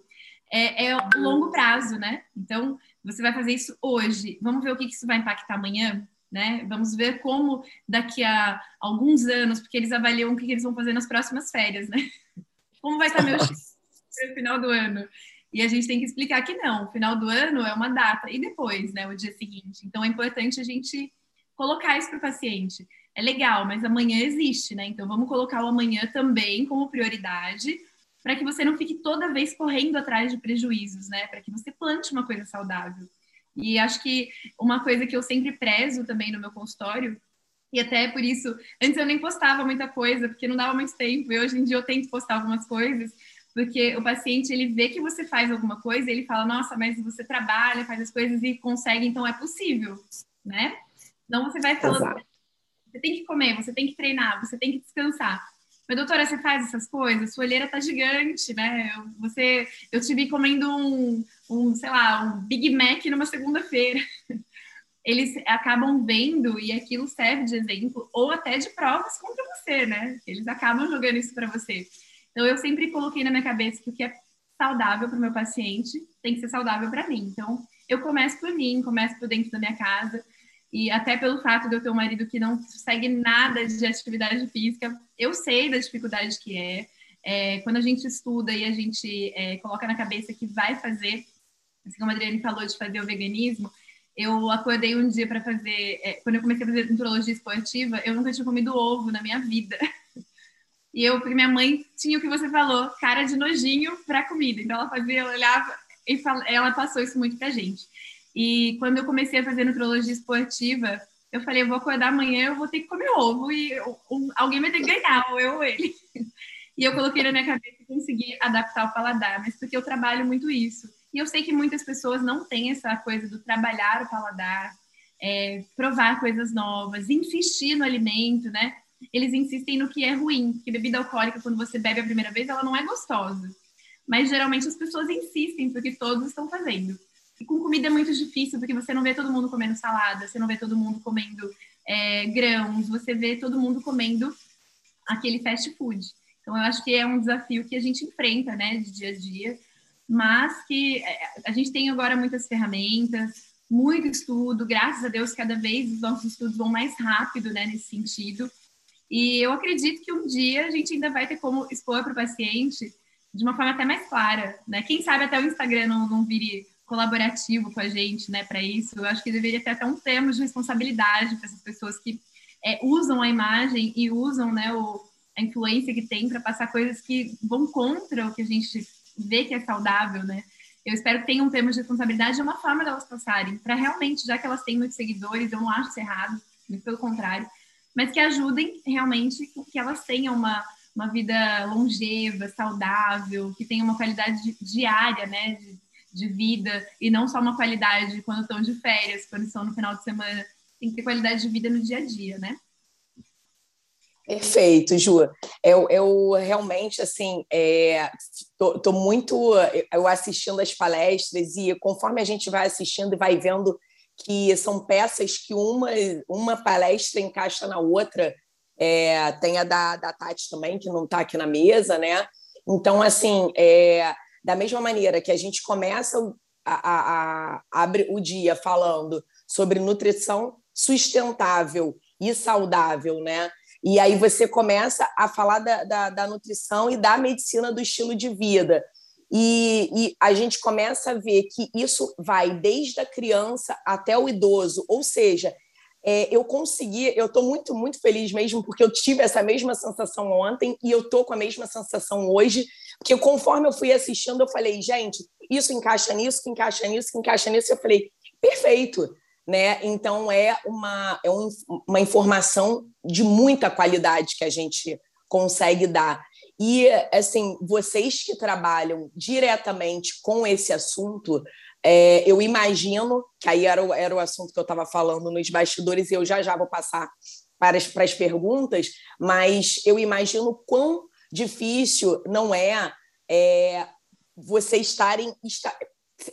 é, é longo prazo, né? Então, você vai fazer isso hoje. Vamos ver o que isso vai impactar amanhã, né? Vamos ver como daqui a alguns anos, porque eles avaliam o que eles vão fazer nas próximas férias, né? Como vai estar meu no final do ano? E a gente tem que explicar que não, final do ano é uma data e depois, né, o dia seguinte. Então é importante a gente colocar isso para o paciente. É legal, mas amanhã existe, né? Então vamos colocar o amanhã também como prioridade para que você não fique toda vez correndo atrás de prejuízos, né? Para que você plante uma coisa saudável. E acho que uma coisa que eu sempre prezo também no meu consultório, e até por isso, antes eu nem postava muita coisa, porque não dava muito tempo, e hoje em dia eu tento postar algumas coisas, porque o paciente ele vê que você faz alguma coisa, ele fala, nossa, mas você trabalha, faz as coisas e consegue, então é possível, né? Então você vai falando, Exato. você tem que comer, você tem que treinar, você tem que descansar. Mas, doutora, você faz essas coisas? Sua olheira tá gigante, né? Você, eu te vi comendo um, um, sei lá, um Big Mac numa segunda-feira. Eles acabam vendo e aquilo serve de exemplo ou até de provas contra você, né? Eles acabam jogando isso para você. Então, eu sempre coloquei na minha cabeça que o que é saudável para o meu paciente tem que ser saudável para mim. Então, eu começo por mim, começo por dentro da minha casa. E até pelo fato de eu ter um marido que não segue nada de atividade física, eu sei da dificuldade que é. é quando a gente estuda e a gente é, coloca na cabeça que vai fazer, assim como a Adriane falou de fazer o veganismo, eu acordei um dia para fazer, é, quando eu comecei a fazer nutrologia esportiva, eu nunca tinha comido ovo na minha vida. E eu, porque minha mãe tinha o que você falou, cara de nojinho para comida. Então ela fazia, olhava e fala, ela passou isso muito pra gente. E quando eu comecei a fazer nutrologia esportiva, eu falei, eu vou acordar amanhã, eu vou ter que comer ovo e um, alguém vai ter que ganhar, ou eu ou ele. E eu coloquei na minha cabeça e consegui adaptar o paladar, mas porque eu trabalho muito isso. E eu sei que muitas pessoas não têm essa coisa do trabalhar o paladar, é, provar coisas novas, insistir no alimento, né? Eles insistem no que é ruim, porque bebida alcoólica, quando você bebe a primeira vez, ela não é gostosa. Mas geralmente as pessoas insistem porque todos estão fazendo. E com comida é muito difícil, porque você não vê todo mundo comendo salada, você não vê todo mundo comendo é, grãos, você vê todo mundo comendo aquele fast food. Então, eu acho que é um desafio que a gente enfrenta, né, de dia a dia, mas que é, a gente tem agora muitas ferramentas, muito estudo, graças a Deus, cada vez os nossos estudos vão mais rápido, né, nesse sentido. E eu acredito que um dia a gente ainda vai ter como expor para o paciente de uma forma até mais clara, né? Quem sabe até o Instagram não, não vire colaborativo com a gente, né, para isso. Eu acho que deveria ter até um termo de responsabilidade para essas pessoas que é, usam a imagem e usam, né, o, a influência que tem para passar coisas que vão contra o que a gente vê que é saudável, né. Eu espero que tenha um termo de responsabilidade de uma forma delas passarem, para realmente, já que elas têm muitos seguidores, eu não acho isso errado, muito pelo contrário, mas que ajudem realmente que elas tenham uma, uma vida longeva, saudável, que tenha uma qualidade diária, né, de, de vida e não só uma qualidade quando estão de férias, quando estão no final de semana. Tem que ter qualidade de vida no dia a dia, né? Perfeito, Ju. Eu, eu realmente, assim, é, tô, tô, muito eu assistindo as palestras e conforme a gente vai assistindo e vai vendo que são peças que uma, uma palestra encaixa na outra, é, tem a da, da Tati também, que não está aqui na mesa, né? Então, assim, é, da mesma maneira que a gente começa a, a, a, abre o dia falando sobre nutrição sustentável e saudável, né? E aí você começa a falar da, da, da nutrição e da medicina do estilo de vida. E, e, a gente começa a ver que isso vai desde a criança até o idoso, ou seja, é, eu consegui, eu estou muito, muito feliz mesmo, porque eu tive essa mesma sensação ontem e eu estou com a mesma sensação hoje, porque conforme eu fui assistindo, eu falei, gente, isso encaixa nisso, que encaixa nisso, que encaixa nisso, eu falei, perfeito, né? Então é uma, é um, uma informação de muita qualidade que a gente consegue dar. E, assim, vocês que trabalham diretamente com esse assunto, é, eu imagino, que aí era o, era o assunto que eu estava falando nos bastidores, e eu já já vou passar para as, para as perguntas, mas eu imagino quão difícil não é, é vocês estarem está,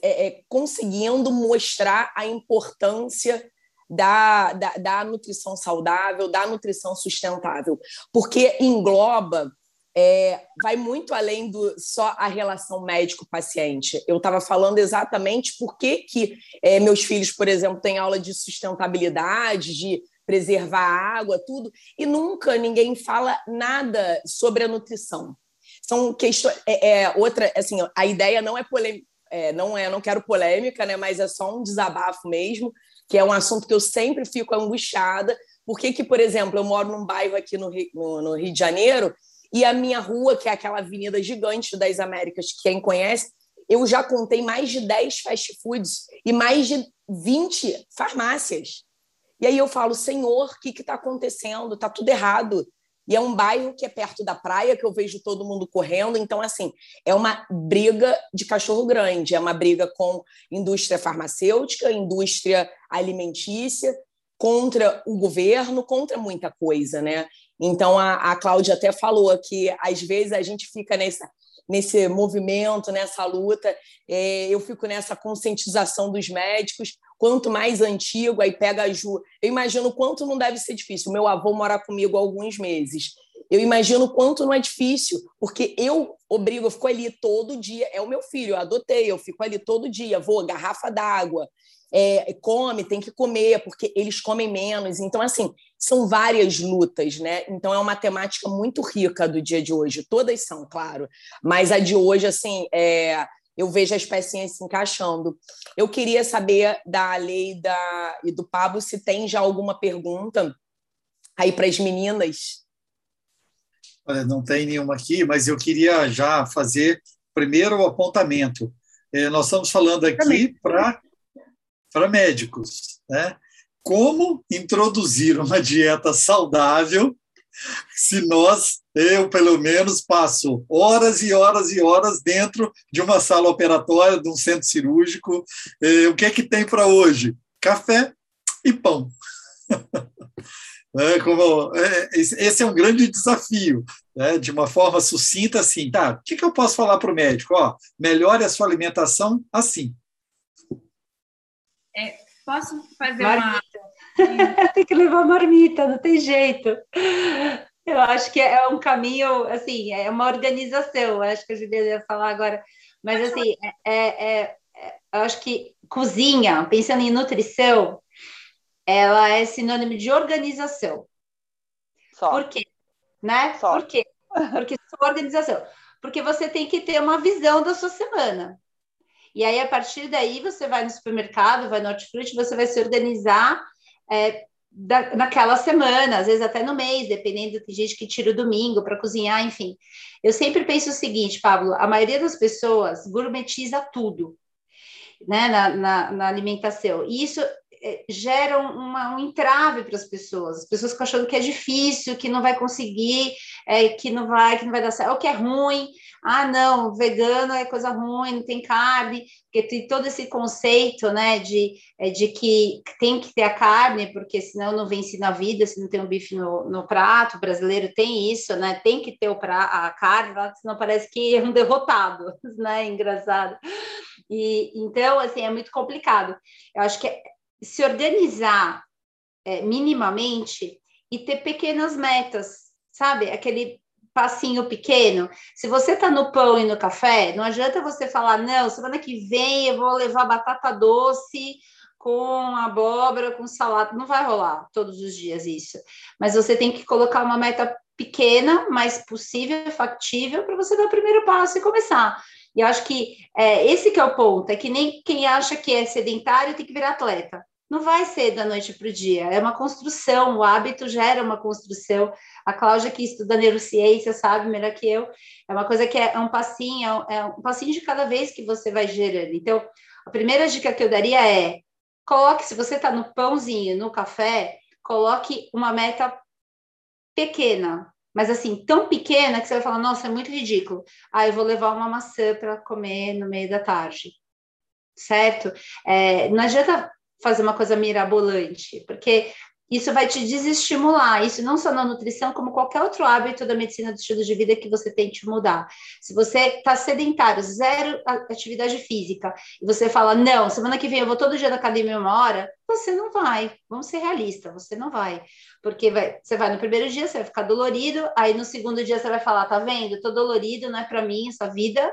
é, é, conseguindo mostrar a importância da, da, da nutrição saudável, da nutrição sustentável, porque engloba é, vai muito além do só a relação médico-paciente. Eu estava falando exatamente por que, que é, meus filhos, por exemplo, têm aula de sustentabilidade, de preservar a água, tudo, e nunca ninguém fala nada sobre a nutrição. São questões. É, é outra, assim, a ideia não é polêmica. É, não é, não quero polêmica, né? Mas é só um desabafo mesmo, que é um assunto que eu sempre fico angustiada. Por que, que por exemplo, eu moro num bairro aqui no Rio, no, no Rio de Janeiro e a minha rua, que é aquela avenida gigante das Américas, quem conhece, eu já contei mais de 10 fast foods e mais de 20 farmácias. E aí eu falo, Senhor, o que está acontecendo? Está tudo errado. E é um bairro que é perto da praia, que eu vejo todo mundo correndo. Então, assim, é uma briga de cachorro grande, é uma briga com indústria farmacêutica, indústria alimentícia, contra o governo, contra muita coisa, né? Então, a, a Cláudia até falou que, às vezes, a gente fica nessa, nesse movimento, nessa luta, é, eu fico nessa conscientização dos médicos, quanto mais antigo, aí pega a Ju. Eu imagino quanto não deve ser difícil. Meu avô mora comigo há alguns meses. Eu imagino quanto não é difícil, porque eu obrigo, eu fico ali todo dia. É o meu filho, eu adotei, eu fico ali todo dia, vou, garrafa d'água, é, come, tem que comer, porque eles comem menos. Então, assim, são várias lutas, né? Então, é uma temática muito rica do dia de hoje. Todas são, claro, mas a de hoje, assim, é, eu vejo as pecinhas se encaixando. Eu queria saber da lei da, e do Pablo se tem já alguma pergunta aí para as meninas. Olha, não tem nenhuma aqui, mas eu queria já fazer primeiro o apontamento. É, nós estamos falando aqui para para médicos, né? Como introduzir uma dieta saudável se nós, eu pelo menos, passo horas e horas e horas dentro de uma sala operatória, de um centro cirúrgico, eh, o que é que tem para hoje? Café e pão. É, como, é, esse é um grande desafio, né? de uma forma sucinta, assim, tá? O que, que eu posso falar para o médico? Ó, melhore a sua alimentação assim. É, posso fazer uma. tem que levar marmita, não tem jeito. Eu acho que é um caminho, assim, é uma organização. Acho que a Juliana ia falar agora, mas assim, é, é, é, eu acho que cozinha, pensando em nutrição, ela é sinônimo de organização. Só. Por quê? Né? Só. Por quê? Porque sua organização. Porque você tem que ter uma visão da sua semana. E aí, a partir daí, você vai no supermercado, vai no hortifruti, você vai se organizar é, da, naquela semana, às vezes até no mês, dependendo, tem gente que tira o domingo para cozinhar, enfim. Eu sempre penso o seguinte, Pablo, a maioria das pessoas gourmetiza tudo, né, na, na, na alimentação. E isso é, gera uma, um entrave para as pessoas. As pessoas ficam achando que é difícil, que não vai conseguir, é, que não vai, que não vai dar certo, ou que é ruim. Ah, não, vegano é coisa ruim, não tem carne, porque tem todo esse conceito, né, de, é, de que tem que ter a carne, porque senão não vence na vida, se não tem um bife no, no prato. O brasileiro tem isso, né? Tem que ter o pra, a carne, senão parece que é um derrotado, né? Engraçado. E então, assim, é muito complicado. Eu acho que é, se organizar é, minimamente e ter pequenas metas, sabe? Aquele passinho pequeno. Se você está no pão e no café, não adianta você falar, não, semana que vem eu vou levar batata doce com abóbora, com salada. Não vai rolar todos os dias isso. Mas você tem que colocar uma meta pequena, mas possível, factível, para você dar o primeiro passo e começar. E eu acho que é, esse que é o ponto, é que nem quem acha que é sedentário tem que virar atleta não vai ser da noite para o dia, é uma construção, o hábito gera uma construção. A Cláudia, que estuda neurociência, sabe melhor que eu, é uma coisa que é, um passinho, é um passinho de cada vez que você vai gerando. Então, a primeira dica que eu daria é: coloque, se você está no pãozinho, no café, coloque uma meta pequena, mas assim, tão pequena que você vai falar, nossa, é muito ridículo. Ah, eu vou levar uma maçã para comer no meio da tarde. Certo? É, não adianta fazer uma coisa mirabolante, porque isso vai te desestimular. Isso não só na nutrição, como qualquer outro hábito da medicina do estilo de vida que você tente mudar. Se você está sedentário, zero atividade física, e você fala, não, semana que vem eu vou todo dia na academia uma hora, você não vai. Vamos ser realistas, você não vai. Porque vai, você vai no primeiro dia, você vai ficar dolorido, aí no segundo dia você vai falar, tá vendo? Tô dolorido, não é para mim essa vida,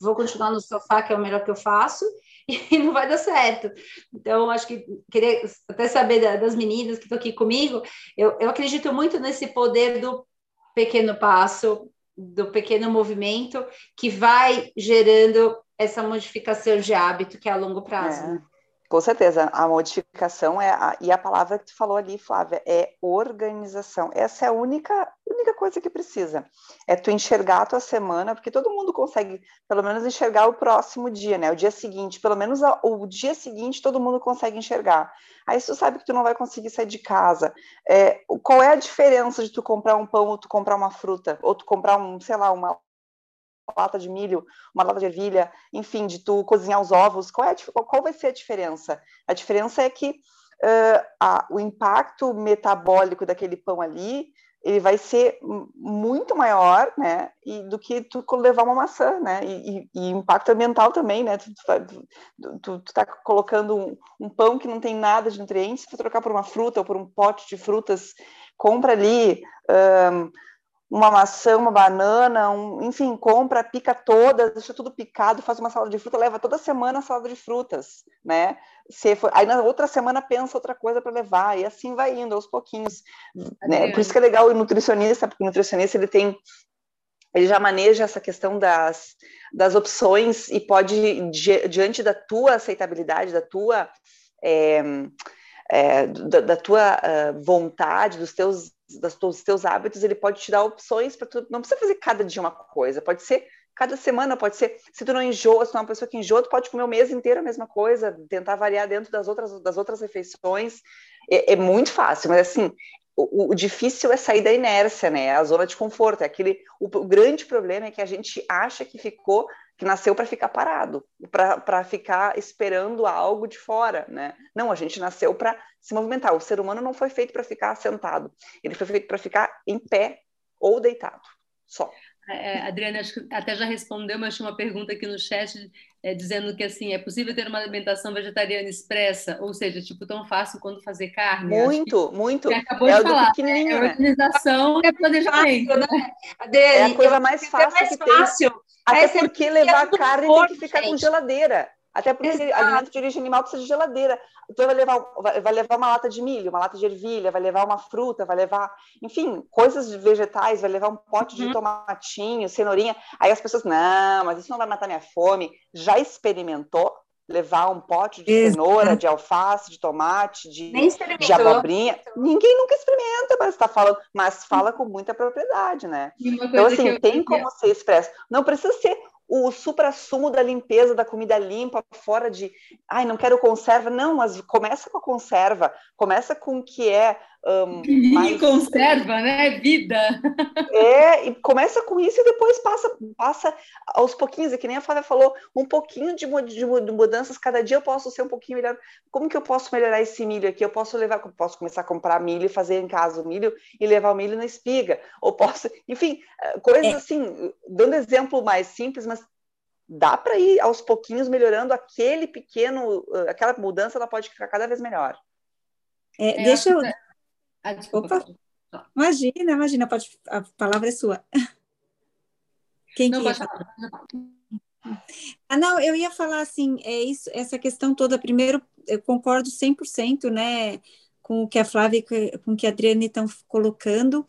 vou continuar no sofá, que é o melhor que eu faço, e não vai dar certo. Então, acho que queria até saber das meninas que estão aqui comigo, eu, eu acredito muito nesse poder do pequeno passo, do pequeno movimento, que vai gerando essa modificação de hábito que é a longo prazo. É. Com certeza, a modificação é a, e a palavra que tu falou ali, Flávia, é organização. Essa é a única única coisa que precisa. É tu enxergar a tua semana, porque todo mundo consegue, pelo menos, enxergar o próximo dia, né? O dia seguinte, pelo menos o dia seguinte todo mundo consegue enxergar. Aí tu sabe que tu não vai conseguir sair de casa. É, qual é a diferença de tu comprar um pão ou tu comprar uma fruta? Ou tu comprar um, sei lá, uma lata de milho, uma lata de ervilha, enfim, de tu cozinhar os ovos, qual, é a, qual vai ser a diferença? A diferença é que uh, a, o impacto metabólico daquele pão ali, ele vai ser muito maior, né, e, do que tu levar uma maçã, né, e, e, impacto ambiental também, né, tu, tu, tu, tu tá colocando um, um, pão que não tem nada de nutrientes, se tu trocar por uma fruta ou por um pote de frutas, compra ali... uma maçã, uma banana, um, enfim, compra, pica todas, deixa tudo picado, faz uma salada de fruta, leva toda semana a salada de frutas, né? Se for, aí na outra semana pensa outra coisa para levar, e assim vai indo aos pouquinhos. Né? Por isso que é legal o nutricionista, porque o nutricionista ele tem ele já maneja essa questão das, das opções e pode, diante da tua aceitabilidade, da tua é, é, da, da, tua uh, vontade, dos teus, dos teus hábitos, ele pode te dar opções para tu. Não precisa fazer cada dia uma coisa, pode ser cada semana, pode ser. Se tu não enjoa, se tu é uma pessoa que enjoa, tu pode comer o mês inteiro a mesma coisa, tentar variar dentro das outras, das outras refeições. É, é muito fácil, mas assim, o, o, difícil é sair da inércia, né? A zona de conforto. É aquele, o, o grande problema é que a gente acha que ficou que nasceu para ficar parado, para ficar esperando algo de fora, né? Não, a gente nasceu para se movimentar. O ser humano não foi feito para ficar sentado, ele foi feito para ficar em pé ou deitado, só. É, Adriana, acho que até já respondeu, mas tinha uma pergunta aqui no chat é, dizendo que assim é possível ter uma alimentação vegetariana expressa, ou seja, tipo tão fácil quanto fazer carne. Muito, muito. Acabou é de falar. Né? É organização é planejamento. Né? É a coisa mais fácil mais que fácil. tem. Até é porque levar carne tem que ficar gente. com geladeira. Até porque Exato. alimento de origem animal precisa de geladeira. Então vai levar, vai levar uma lata de milho, uma lata de ervilha, vai levar uma fruta, vai levar, enfim, coisas vegetais, vai levar um pote uhum. de tomatinho, cenourinha. Aí as pessoas, não, mas isso não vai matar minha fome. Já experimentou levar um pote de Exato. cenoura, de alface, de tomate, de, de abobrinha? Ninguém nunca experimenta, mas está falando, mas fala com muita propriedade, né? Então, assim, tem como ser expresso. Não precisa ser o supra-sumo da limpeza da comida limpa, fora de, ai, não quero conserva. Não, mas começa com a conserva, começa com o que é um, mais... conserva, né? Vida. É, e começa com isso e depois passa, passa aos pouquinhos, é que nem a Flávia falou, um pouquinho de, de, de, mudanças, cada dia eu posso ser um pouquinho melhor. Como que eu posso melhorar esse milho aqui? Eu posso levar, posso começar a comprar milho e fazer em casa o milho e levar o milho na espiga, ou posso, enfim, eh, coisas é. assim, dando exemplo mais simples, mas dá para ir aos pouquinhos melhorando aquele pequeno, eh, aquela mudança, ela pode ficar cada vez melhor. É, deixa eu ah, desculpa. Opa. Imagina, imagina, pode, a palavra é sua. Quem não, que pode falar. Ah, não, eu ia falar assim, é isso, essa questão toda, primeiro, eu concordo 100%, né, com o que a Flávia e com o que a Adriane estão colocando,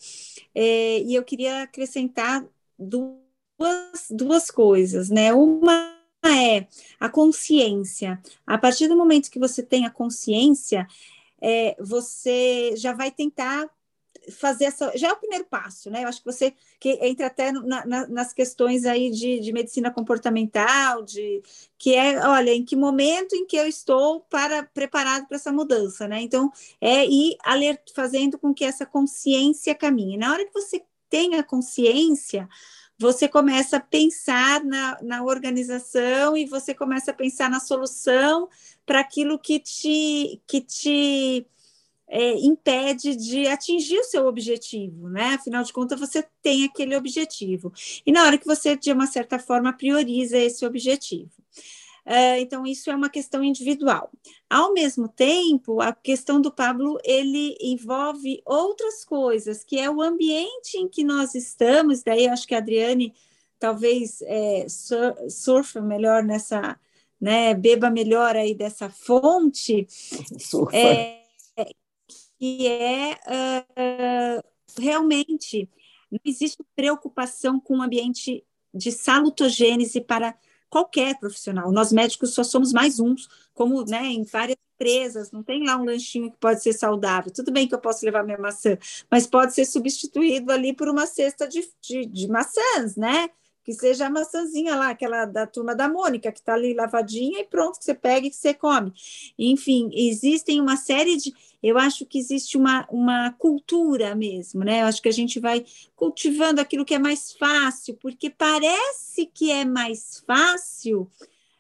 é, e eu queria acrescentar duas, duas coisas, né, uma é a consciência, a partir do momento que você tem a consciência, é, você já vai tentar fazer essa. Já é o primeiro passo, né? Eu acho que você que entra até na, na, nas questões aí de, de medicina comportamental, de que é, olha, em que momento em que eu estou para preparado para essa mudança, né? Então, é ir alert, fazendo com que essa consciência caminhe. Na hora que você tem a consciência, você começa a pensar na, na organização e você começa a pensar na solução para aquilo que te, que te é, impede de atingir o seu objetivo, né? Afinal de contas, você tem aquele objetivo. E na hora que você, de uma certa forma, prioriza esse objetivo. Uh, então, isso é uma questão individual. Ao mesmo tempo, a questão do Pablo, ele envolve outras coisas, que é o ambiente em que nós estamos, daí eu acho que a Adriane talvez é, surfa melhor nessa, né, beba melhor aí dessa fonte, surfa. É, que é uh, realmente não existe preocupação com o ambiente de salutogênese para qualquer profissional. Nós médicos só somos mais uns, como né, em várias empresas, não tem lá um lanchinho que pode ser saudável. Tudo bem que eu posso levar minha maçã, mas pode ser substituído ali por uma cesta de, de, de maçãs, né? Que seja a maçãzinha lá, aquela da turma da Mônica, que está ali lavadinha e pronto, que você pega e que você come. Enfim, existem uma série de. Eu acho que existe uma, uma cultura mesmo, né? Eu acho que a gente vai cultivando aquilo que é mais fácil, porque parece que é mais fácil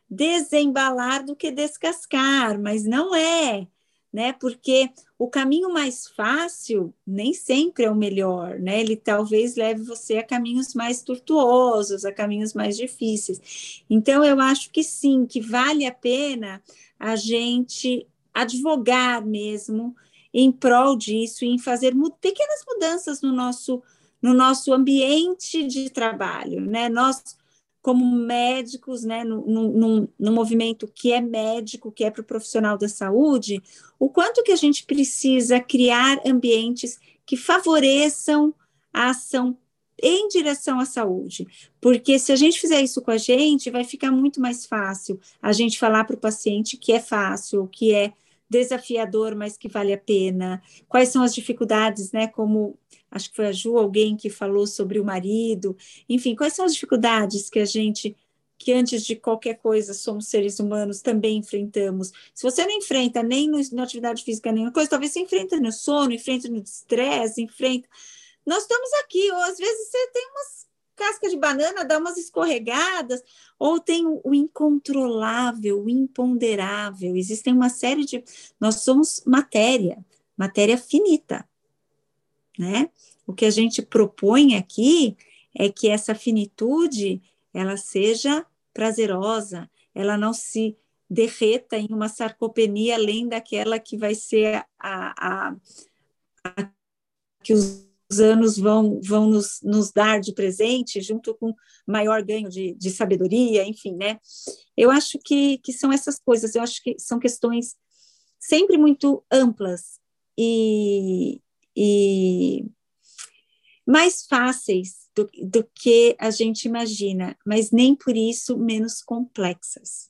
desembalar do que descascar, mas não é né? Porque o caminho mais fácil nem sempre é o melhor, né? Ele talvez leve você a caminhos mais tortuosos, a caminhos mais difíceis. Então, eu acho que sim, que vale a pena a gente advogar mesmo em prol disso, em fazer pequenas mudanças no nosso no nosso ambiente de trabalho, né? Nós como médicos, né, no, no, no, movimento que é médico, que é para o profissional da saúde, o quanto que a gente precisa criar ambientes que favoreçam a ação em direção à saúde, porque se a gente fizer isso com a gente, vai ficar muito mais fácil a gente falar para o paciente que é fácil, que é desafiador, mas que vale a pena, quais são as dificuldades, né, como acho que foi a Ju, alguém que falou sobre o marido, enfim, quais são as dificuldades que a gente, que antes de qualquer coisa somos seres humanos, também enfrentamos. Se você não enfrenta nem no, na atividade física nenhuma coisa, talvez você enfrenta no sono, enfrenta no estresse, enfrenta. Nós estamos aqui, ou às vezes você tem umas cascas de banana, dá umas escorregadas, ou tem o incontrolável, o imponderável. Existem uma série de. Nós somos matéria, matéria finita né? O que a gente propõe aqui é que essa finitude ela seja prazerosa, ela não se derreta em uma sarcopenia além daquela que vai ser a, a, a que os anos vão, vão nos, nos, dar de presente, junto com maior ganho de, de sabedoria, enfim, né? Eu acho que, que são essas coisas, eu acho que são questões sempre muito amplas e, e mais fáceis do, do que a gente imagina, mas nem por isso menos complexas.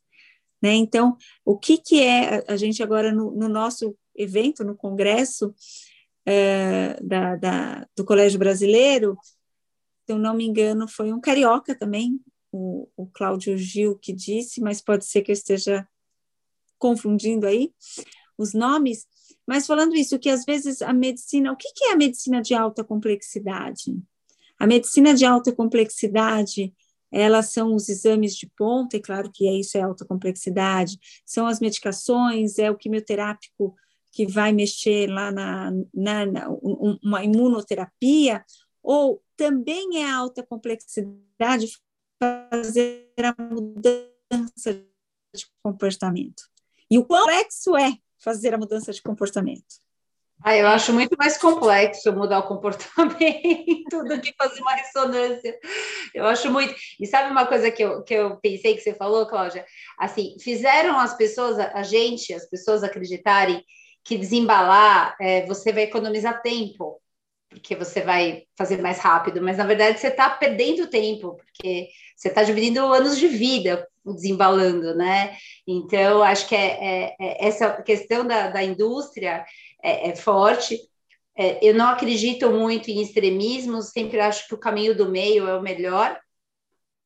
Né? Então, o que, que é a gente agora no, no nosso evento, no congresso é, da, da, do Colégio Brasileiro, se eu não me engano, foi um carioca também, o, o Cláudio Gil que disse, mas pode ser que eu esteja confundindo aí os nomes, mas falando isso, que às vezes a medicina, o que, é a medicina de alta complexidade? A medicina de alta complexidade, elas são os exames de ponta, e claro que é isso é alta complexidade, são as medicações, é o quimioterápico que vai mexer lá na, na, na uma imunoterapia, ou também é alta complexidade fazer a mudança de comportamento. E o complexo é fazer a mudança de comportamento? Ah, eu acho muito mais complexo mudar o comportamento do que fazer uma ressonância. Eu acho muito. E sabe uma coisa que eu, que eu pensei que você falou, Cláudia? Assim, fizeram as pessoas, a gente, as pessoas acreditarem que desembalar é, você vai economizar tempo, porque você vai fazer mais rápido, mas na verdade você está perdendo tempo, porque você está dividindo anos de vida desembalando, né? Então, acho que é, é, é essa questão da, da indústria é, é forte. É, eu não acredito muito em extremismos, sempre acho que o caminho do meio é o melhor.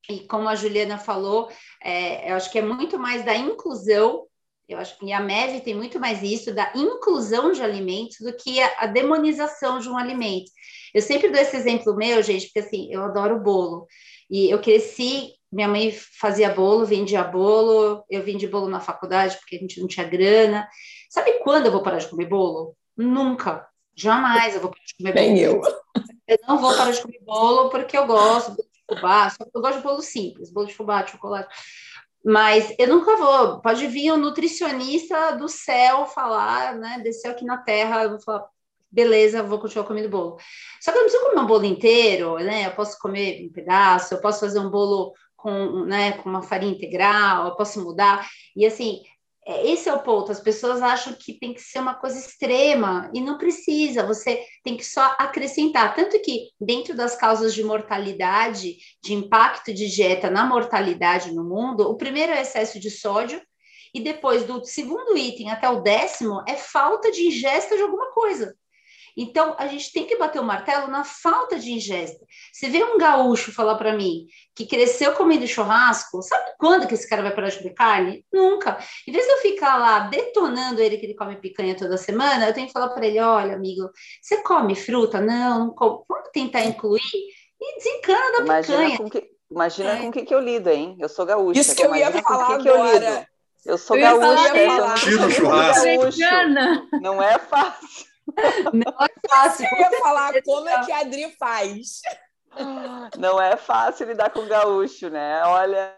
E como a Juliana falou, é, eu acho que é muito mais da inclusão eu acho que a MEV tem muito mais isso da inclusão de alimentos do que a, a, demonização de um alimento. Eu sempre dou esse exemplo meu, gente, porque assim, eu adoro bolo. E eu cresci minha mãe fazia bolo, vendia bolo, eu vendi bolo na faculdade porque a gente não tinha grana. Sabe quando eu vou parar de comer bolo? Nunca. Jamais eu vou parar de comer bolo. Nem eu. Eu não vou parar de comer bolo porque eu gosto de fubá. Eu gosto de bolo simples, bolo de fubá, de chocolate. Mas eu nunca vou. Pode vir um nutricionista do céu falar, né? Desceu aqui na terra, eu vou falar, beleza, vou continuar comendo bolo. Só que eu não preciso comer um bolo inteiro, né? Eu posso comer um pedaço, eu posso fazer um bolo com, né, com uma farinha integral, eu posso mudar. E assim, esse é o ponto. As pessoas acham que tem que ser uma coisa extrema e não precisa. Você tem que só acrescentar. Tanto que, dentro das causas de mortalidade, de impacto de dieta na mortalidade no mundo, o primeiro é excesso de sódio, e depois do segundo item até o décimo é falta de ingesta de alguma coisa. Então, a gente tem que bater o martelo na falta de ingesta. Você vê um gaúcho falar para mim que cresceu comendo churrasco, sabe quando que esse cara vai parar de comer carne? Nunca. Em vez de eu ficar lá detonando ele que ele come picanha toda semana, eu tenho que falar para ele: olha, amigo, você come fruta? Não. Vamos tentar incluir e desencana da imagina picanha. Com que, imagina é. com o que, que eu lido, hein? Eu sou gaúcha. Isso que eu ia falar que agora. Eu, eu sou gaúcha. Eu Tira o churrasco. Não é fácil. Não é fácil. Eu ia falar como é que a Adri faz. Não é fácil lidar com gaúcho, né? Olha.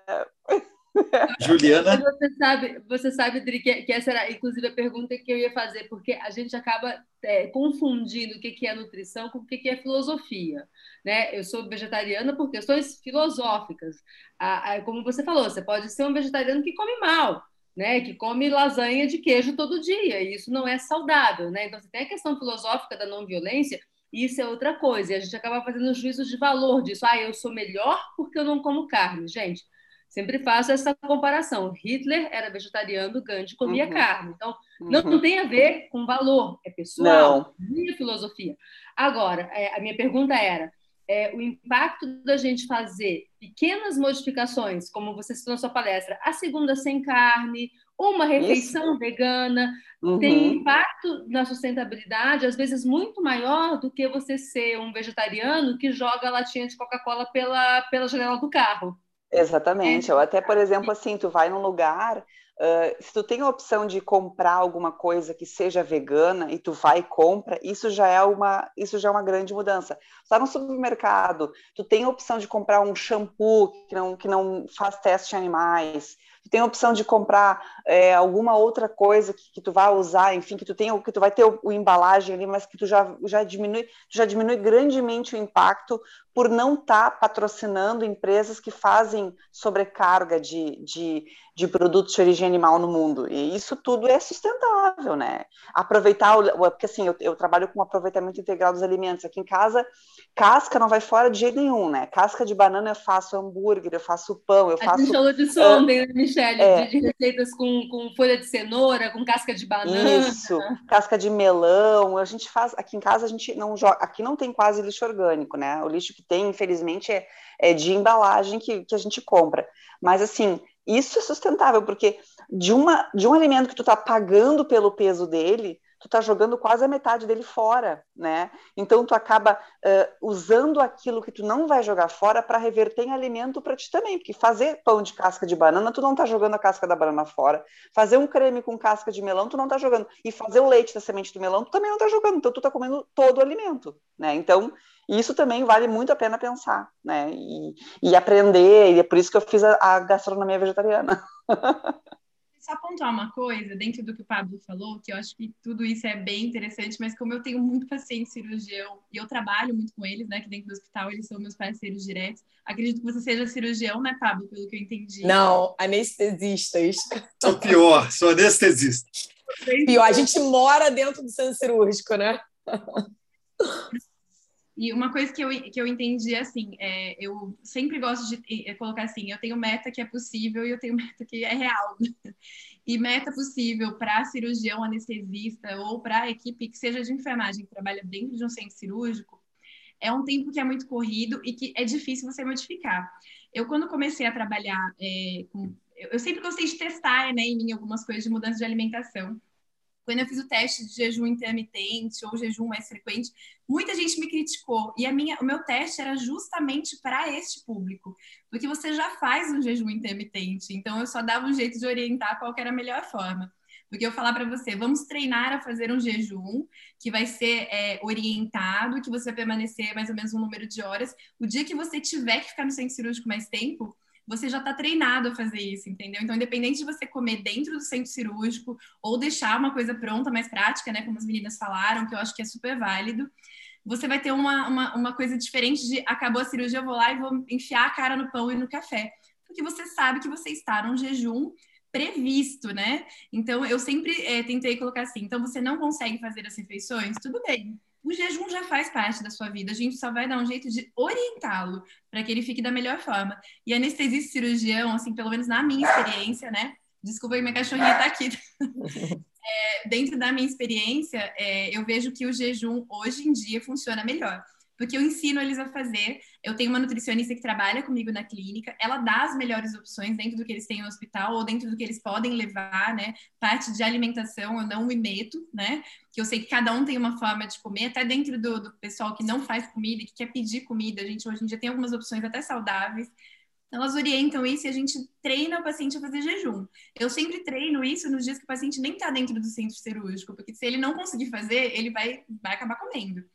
Juliana. Você sabe, você sabe, Adri, que, que, essa era, inclusive, a pergunta que eu ia fazer, porque a gente acaba é, confundindo o que, que é nutrição com o que, que é filosofia. Né? Eu sou vegetariana por questões filosóficas. Ah, como você falou, você pode ser um vegetariano que come mal né, que come lasanha de queijo todo dia, e isso não é saudável, né? Então, você tem a questão filosófica da não violência, e isso é outra coisa, e a gente acaba fazendo juízo de valor disso. Ah, eu sou melhor porque eu não como carne. Gente, sempre faço essa comparação. Hitler era vegetariano, Gandhi comia uhum. carne. Então, não, uhum. não, tem a ver com valor, é pessoal, não. minha filosofia. Agora, é, a minha pergunta era, é, o impacto da gente fazer pequenas modificações, como você citou na sua palestra, a segunda sem carne, uma refeição Isso. vegana, uhum. tem impacto na sustentabilidade, às vezes muito maior do que você ser um vegetariano que joga a latinha de Coca-Cola pela, pela janela do carro. Exatamente. Ou até, por exemplo, assim, tu vai num lugar Uh, se tu tem a opção de comprar alguma coisa que seja vegana e tu vai e compra, isso já é uma, isso já é uma grande mudança. Está no supermercado, tu tem a opção de comprar um shampoo que não, que não faz teste em animais, tu tem a opção de comprar é, alguma outra coisa que, que, tu vai usar, enfim, que tu tem, que tu vai ter o, o, embalagem ali, mas que tu já, já diminui, já diminui grandemente o impacto por não estar tá patrocinando empresas que fazem sobrecarga de, de, de produtos de origem animal no mundo. E isso tudo é sustentável, né? Aproveitar, o, porque assim, eu, eu trabalho com aproveitamento integral dos alimentos. Aqui em casa, casca não vai fora de jeito nenhum, né? Casca de banana eu faço hambúrguer, eu faço pão, eu faço... A gente falou disso uh, ontem, né, Michelle? É, de, de, receitas com, com folha de cenoura, com casca de banana. Isso, casca de melão. A gente faz... Aqui em casa a gente não joga... Aqui não tem quase lixo orgânico, né? O lixo que tem, infelizmente, é, é de embalagem que, que a gente compra. Mas, assim, isso é sustentável, porque de, uma, de um alimento que tu tá pagando pelo peso dele tu tá jogando quase a metade dele fora, né? Então tu acaba uh, usando aquilo que tu não vai jogar fora para reverter em alimento para ti também, porque fazer pão de casca de banana, tu não tá jogando a casca da banana fora. Fazer um creme com casca de melão, tu não tá jogando. E fazer o leite da semente do melão, tu também não tá jogando. Então tu tá comendo todo o alimento, né? Então isso também vale muito a pena pensar, né? E, e aprender, e é por isso que eu fiz a, a gastronomia vegetariana. só pontuar uma coisa dentro do que o Pablo falou, que eu acho que tudo isso é bem interessante, mas como eu tenho muito paciente cirurgião e eu trabalho muito com eles, né, que dentro do hospital eles são meus parceiros diretos, acredito que você seja cirurgião, né, Pablo, pelo que eu entendi. Não, anestesistas. Sou pior, sou anestesista. Pior, a gente mora dentro do centro cirúrgico, né? E uma coisa que eu, que eu entendi, assim, é, eu sempre gosto de é, colocar assim, eu tenho meta que é possível e eu tenho meta que é real. E meta possível para cirurgião anestesista ou para a equipe que seja de enfermagem, que trabalha dentro de um centro cirúrgico, é um tempo que é muito corrido e que é difícil você modificar. Eu, quando comecei a trabalhar é, com... Eu sempre gostei de testar né, em mim algumas coisas de mudança de alimentação. Quando eu fiz o teste de jejum intermitente ou jejum mais frequente, muita gente me criticou. E a minha, o meu teste era justamente para este público, porque você já faz um jejum intermitente, então eu só dava um jeito de orientar qual era a melhor forma. Porque eu falar para você, vamos treinar a fazer um jejum que vai ser é, orientado, que você vai permanecer mais ou menos um número de horas. O dia que você tiver que ficar no centro cirúrgico mais tempo, você já está treinado a fazer isso, entendeu? Então, independente de você comer dentro do centro cirúrgico ou deixar uma coisa pronta, mais prática, né? Como as meninas falaram, que eu acho que é super válido, você vai ter uma, uma, uma coisa diferente de acabou a cirurgia, eu vou lá e vou enfiar a cara no pão e no café. Porque você sabe que você está num jejum previsto, né? Então, eu sempre é, tentei colocar assim: então você não consegue fazer as refeições? Tudo bem. O jejum já faz parte da sua vida, a gente só vai dar um jeito de orientá-lo para que ele fique da melhor forma. E anestesista cirurgião, assim, pelo menos na minha experiência, né? Desculpa, minha cachorrinha tá aqui. É, dentro da minha experiência, é, eu vejo que o jejum hoje em dia funciona melhor porque eu ensino eles a fazer. Eu tenho uma nutricionista que trabalha comigo na clínica, ela dá as melhores opções dentro do que eles têm no hospital ou dentro do que eles podem levar, né? Parte de alimentação eu não me meto, né? Que eu sei que cada um tem uma forma de comer, até dentro do, do pessoal que não faz comida, que quer pedir comida. A gente hoje em dia tem algumas opções até saudáveis. Elas orientam isso e a gente treina o paciente a fazer jejum. Eu sempre treino isso nos dias que o paciente nem está dentro do centro cirúrgico, porque se ele não conseguir fazer, ele vai, vai acabar comendo.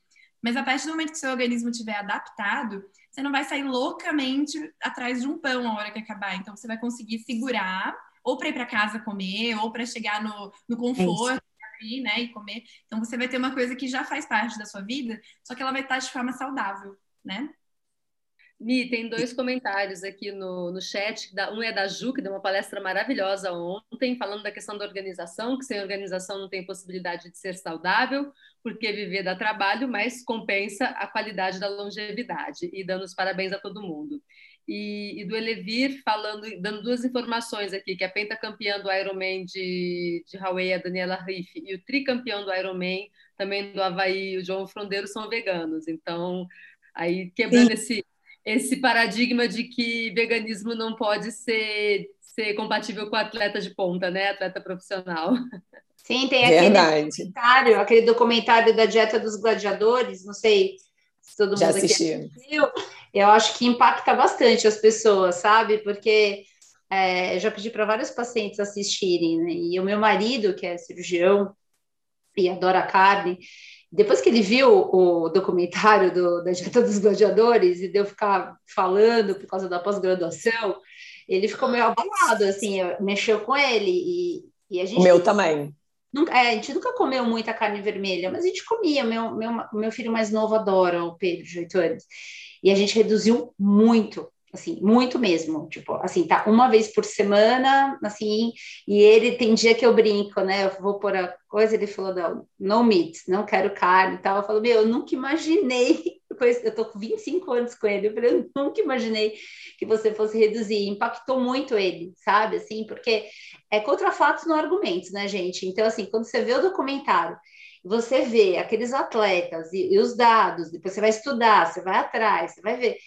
Mas a partir do momento que seu organismo estiver adaptado, você não vai sair loucamente atrás de um pão a hora que acabar. Então, você vai conseguir segurar, ou para ir para casa comer, ou para chegar no, no conforto. É né, e comer. Então você vai ter uma coisa que já faz parte da sua vida, só que ela vai estar de forma saudável, né? Mi, tem dois comentários aqui no, no chat. Um é da Ju, que deu uma palestra maravilhosa ontem, falando da questão da organização, que sem organização não tem possibilidade de ser saudável, porque viver dá trabalho, mas compensa a qualidade da longevidade. E dando os parabéns a todo mundo. E, e do Elevir, falando, dando duas informações aqui, que a pentacampeã do Ironman de, de Hawaii, a Daniela Riff, e o tricampeão do Ironman, também do Havaí, o João Frondeiro, são veganos. Então, aí quebrando Sim. esse esse paradigma de que veganismo não pode ser, ser compatível com atleta de ponta, né? Atleta profissional. Sim, tem aquele documentário, aquele documentário da dieta dos gladiadores, não sei se todo mundo Já assisti. aqui assistiu. Eu acho que impacta bastante as pessoas, sabe? Porque é, já pedi para vários pacientes assistirem, né? E o meu marido, que é cirurgião e adora carne, depois que ele viu o documentário do, da Dieta dos Gladiadores e deu ficar falando por causa da pós-graduação, ele ficou meio abalado, assim, mexeu com ele. E, e a gente. O meu também. Nunca, é, a gente nunca comeu muita carne vermelha, mas a gente comia. Meu, meu, meu filho mais novo adora o Pedro, de 8 anos. E a gente reduziu muito assim, muito mesmo, tipo, assim, tá uma vez por semana, assim, e ele tem dia que eu brinco, né, eu vou pôr a coisa, ele falou, não, no meat, não quero carne e tal, eu falo, meu, eu nunca imaginei, eu tô com 25 anos com ele, eu falei, eu nunca imaginei que você fosse reduzir, impactou muito ele, sabe, assim, porque é contra fatos no argumentos, né, gente, então, assim, quando você vê o documentário, você vê aqueles atletas e, e os dados, depois você vai estudar, você vai atrás, você vai ver,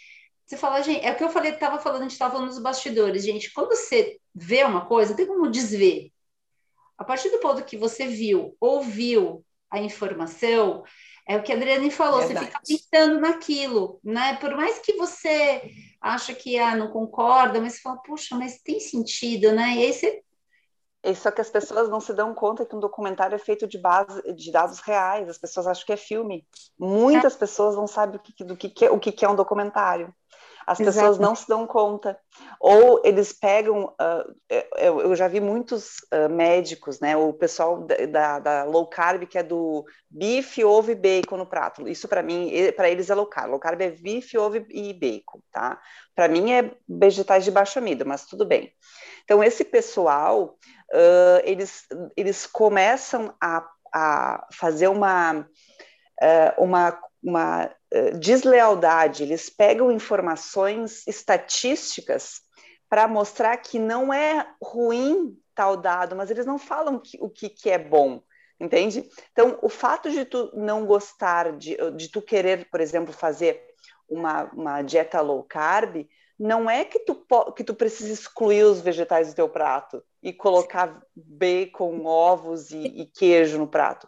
você fala, gente, é o que eu falei, estava falando, a gente estava falando nos bastidores, gente. Quando você vê uma coisa, tem como desver. A partir do ponto que você viu, ouviu a informação, é o que a Adriane falou, Verdade. você fica pensando naquilo, né? Por mais que você acha que ah, não concorda, mas você fala, puxa, mas tem sentido, né? E aí você é só que as pessoas não se dão conta que um documentário é feito de base de dados reais. As pessoas acham que é filme. Muitas é. pessoas não sabem o que, do que, é, o que é um documentário. As Exato. pessoas não se dão conta. Ou eles pegam. Uh, eu, eu, já vi muitos uh, médicos, né? O pessoal da, da, low carb, que é do bife, ovo e bacon no prato. Isso para mim, para eles é low carb. Low carb é bife, ovo e bacon, tá? Para mim é vegetais de baixo amido, mas tudo bem. Então, esse pessoal, uh, eles, eles começam a, a fazer uma, uma uma uh, deslealdade, eles pegam informações estatísticas para mostrar que não é ruim tal dado, mas eles não falam que, o que, que é bom, entende? Então, o fato de tu não gostar, de, de tu querer, por exemplo, fazer uma, uma dieta low carb, não é que tu, que tu precisa excluir os vegetais do teu prato, e colocar bacon, ovos e, e queijo no prato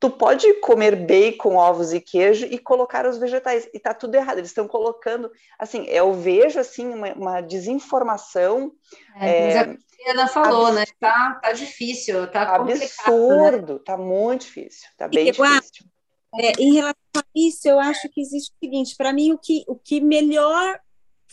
tu pode comer bacon, ovos e queijo e colocar os vegetais. E tá tudo errado. Eles estão colocando, assim, eu vejo assim uma, uma desinformação. É, é, a Ana falou, absurdo. né? Tá, tá difícil, tá né? absurdo, né? tá muito difícil, tá bem difícil. É, em relação a isso, eu acho que existe o seguinte: para mim, o que, o que melhor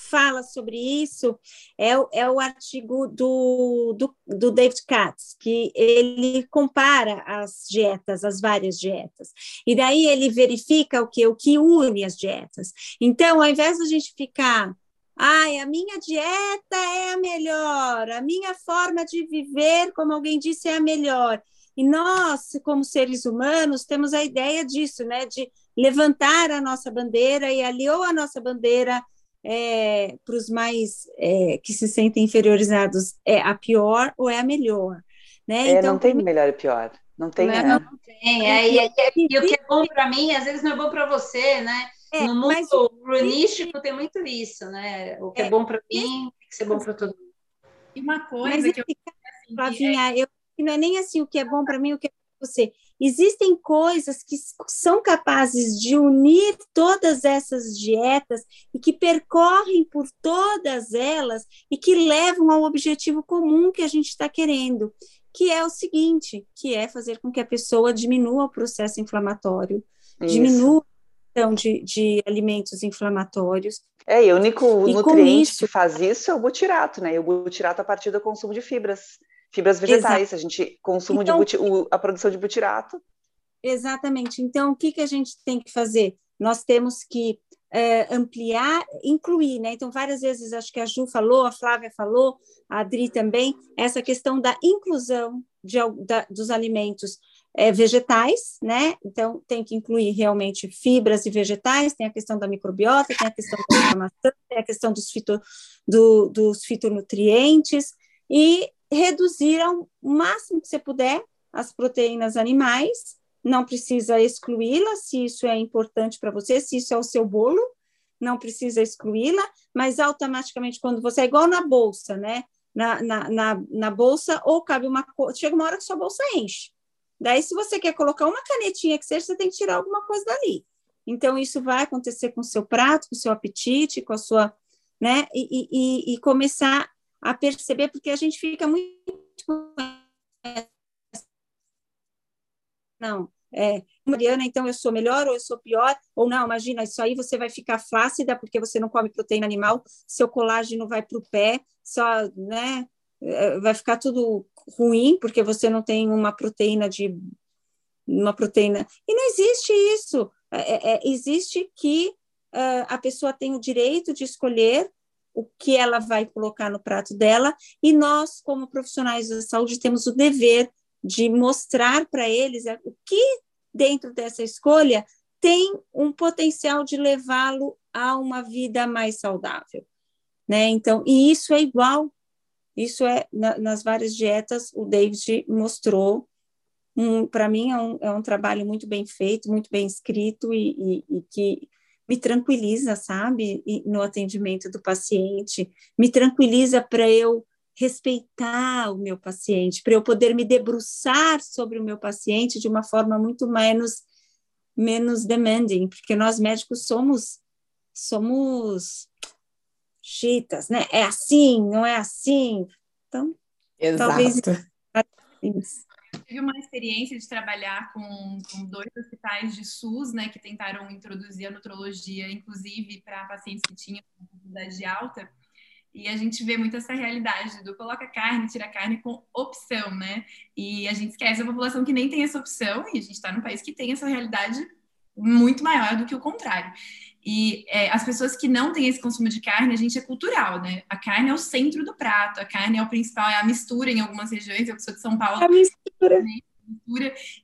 fala sobre isso é, é o artigo do, do, do, David Katz, que ele compara as dietas, as várias dietas, e daí ele verifica o que, o que une as dietas. Então, ao invés de a gente ficar, ai, a minha dieta é a melhor, a minha forma de viver, como alguém disse, é a melhor. E nós, como seres humanos, temos a ideia disso, né? De levantar a nossa bandeira e ali ou a nossa bandeira é, para os mais é, que se sentem inferiorizados é a pior ou é a melhor. Né? É, então, não tem melhor e pior. Não tem, não, né? não tem. É, e, e, e, o que é bom para mim, às vezes não é bom para você, né? É, no mundo runístico tem muito isso, né? O que é, é bom para mim tem que ser bom para todo mundo. E uma coisa que eu... Assim, Flavinha, eu não é nem assim o que é bom para mim, o que é para você. Existem coisas que são capazes de unir todas essas dietas e que percorrem por todas elas e que levam ao objetivo comum que a gente está querendo, que é o seguinte, que é fazer com que a pessoa diminua o processo inflamatório, Isso. diminua então, de, de alimentos inflamatórios. É, e o único e nutriente isso, que faz isso é o butirato, né? E o butirato a partir do consumo de fibras. Fibras vegetais, a gente consumo então, de a produção de butirato. Exatamente. Então, o que, que a gente tem que fazer? Nós temos que é, ampliar, incluir, né? Então, várias vezes, acho que a Ju falou, a Flávia falou, a Adri também, essa questão da inclusão de, da, dos alimentos é, vegetais, né? Então, tem que incluir realmente fibras e vegetais, tem a questão da microbiota, tem a questão da inflamação, tem a questão dos, fito, do, dos fitonutrientes, e reduzir ao máximo que você puder as proteínas animais, não precisa excluí-la se isso é importante para você, se isso é o seu bolo, não precisa excluí-la, mas automaticamente quando você é igual na bolsa, né? Na, na, na, na bolsa, ou cabe uma chega uma hora que sua bolsa enche. Daí, se você quer colocar uma canetinha que seja, você tem que tirar alguma coisa dali. Então, isso vai acontecer com o seu prato, com o seu apetite, com a sua, né? E, e, e começar a perceber, porque a gente fica muito. Não, é, Mariana, então eu sou melhor ou eu sou pior, ou não, imagina, isso aí você vai ficar flácida porque você não come proteína animal, seu colágeno vai para o pé, só, né, é, vai ficar tudo ruim porque você não tem uma proteína de, uma proteína, e não existe isso, é, é, existe que uh, a pessoa tem o direito de escolher o que ela vai colocar no prato dela, e nós, como profissionais da saúde, temos o dever de mostrar para eles o que dentro dessa escolha tem um potencial de levá-lo a uma vida mais saudável, né? Então, e isso é igual, isso é na, nas várias dietas o David mostrou. Um, para mim é um, é um, trabalho muito bem feito, muito bem escrito e, e, e que me tranquiliza, sabe, no atendimento do paciente, me tranquiliza para eu respeitar o meu paciente, para eu poder me debruçar sobre o meu paciente de uma forma muito menos menos demanding, porque nós médicos somos somos chitas, né? É assim, não é assim. Então, Exato. talvez tive uma experiência de trabalhar com, com, dois hospitais de SUS, né, que tentaram introduzir a nutrologia, inclusive para pacientes que tinham dificuldade alta. E a gente vê muito essa realidade do coloca carne, tira carne com opção, né? E a gente esquece a população que nem tem essa opção, e a gente está num país que tem essa realidade muito maior do que o contrário. E é, as pessoas que não têm esse consumo de carne, a gente é cultural, né? A carne é o centro do prato, a carne é o principal, é a mistura em algumas regiões. Eu sou de São Paulo. A mistura. Né?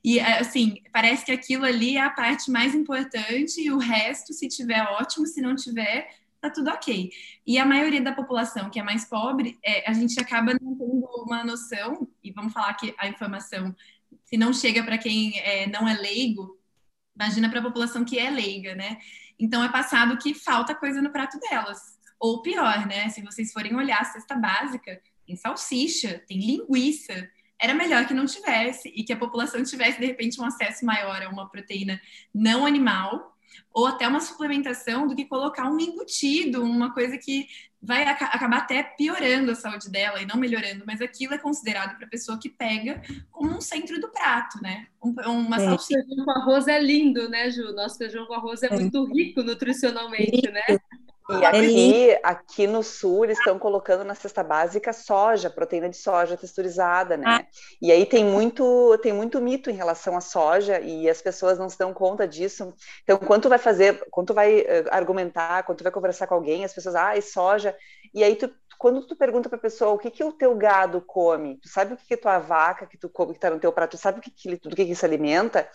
E, assim, parece que aquilo ali é a parte mais importante e o resto, se tiver, ótimo. Se não tiver, tá tudo ok. E a maioria da população que é mais pobre, é, a gente acaba não tendo uma noção, e vamos falar que a informação, se não chega para quem é, não é leigo, imagina para a população que é leiga, né? Então é passado que falta coisa no prato delas. Ou pior, né? Se vocês forem olhar a cesta básica, tem salsicha, tem linguiça. Era melhor que não tivesse e que a população tivesse, de repente, um acesso maior a uma proteína não animal ou até uma suplementação do que colocar um embutido, uma coisa que vai ac acabar até piorando a saúde dela e não melhorando, mas aquilo é considerado para a pessoa que pega como um centro do prato, né? Um, uma é. salsicha. Feijão com arroz é lindo, né, Ju? Nosso feijão com arroz é, é. muito rico nutricionalmente, né? E aqui, aqui no sul, eles estão colocando na cesta básica soja, proteína de soja texturizada, né? Ah. E aí tem muito, tem muito mito em relação à soja e as pessoas não se dão conta disso. Então, quando tu vai fazer, quando tu vai uh, argumentar, quando tu vai conversar com alguém, as pessoas, ah, é soja. E aí tu quando tu pergunta para a pessoa o que que o teu gado come, tu sabe o que que tua vaca que tu come que está no teu prato, tu sabe o que que tudo que que se alimenta,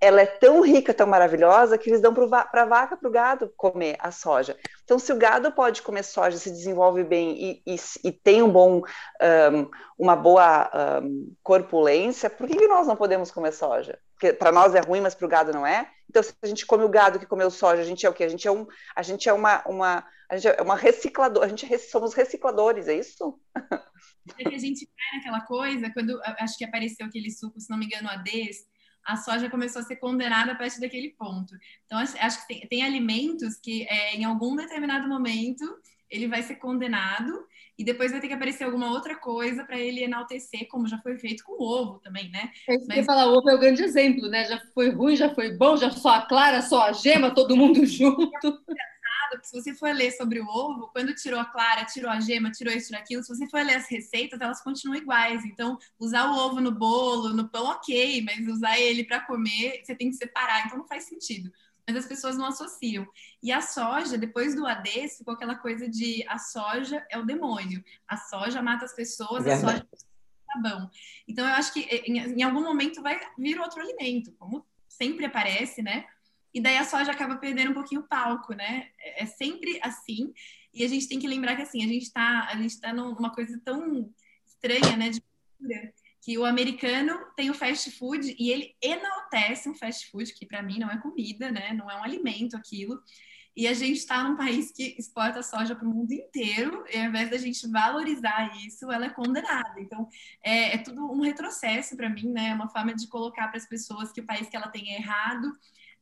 ela é tão rica, tão maravilhosa que eles dão para a vaca, para o gado comer a soja. Então, se o gado pode comer soja, se desenvolve bem e, e, e tem um bom, um, uma boa um, corpulência, por que, nós não podemos comer soja? Porque para nós é ruim, mas para o gado não é. Então, se a gente come o gado que comeu soja, a gente é o quê? A gente é um, a gente é uma, uma, a gente é uma recicladora, a gente somos recicladores, é isso? É que a gente cai naquela coisa, quando acho que apareceu aquele suco, se não me engano, a Des, a soja começou a ser condenada a partir daquele ponto. Então, acho que tem, tem alimentos que, é, em algum determinado momento, ele vai ser condenado e depois vai ter que aparecer alguma outra coisa para ele enaltecer, como já foi feito com o ovo também, né? É Mas... falar, o ovo é o grande exemplo, né? Já foi ruim, já foi bom, já só a clara, só a gema, todo mundo junto. Se você for ler sobre o ovo, quando tirou a clara, tirou a gema, tirou isso, tirou aquilo, se você for ler as receitas, elas continuam iguais. Então, usar o ovo no bolo, no pão, ok, mas usar ele para comer, você tem que separar, então não faz sentido mas as pessoas não associam. E a soja, depois do AD, ficou aquela coisa de a soja é o demônio, a soja mata as pessoas, a soja tá bom. Então eu acho que em, em, algum momento vai vir outro alimento, como sempre aparece, né? E daí a soja acaba perdendo um pouquinho o palco, né? É, é sempre assim. E a gente tem que lembrar que assim, a gente está a gente tá numa coisa tão estranha, né, de que o americano tem o fast food e ele enaltece um fast food, que para mim não é comida, né? Não é um alimento aquilo. E a gente está num país que exporta soja para o mundo inteiro, e ao invés da gente valorizar isso, ela é condenada. Então, é, é tudo um retrocesso para mim, né? É uma forma de colocar para as pessoas que o país que ela tem é errado,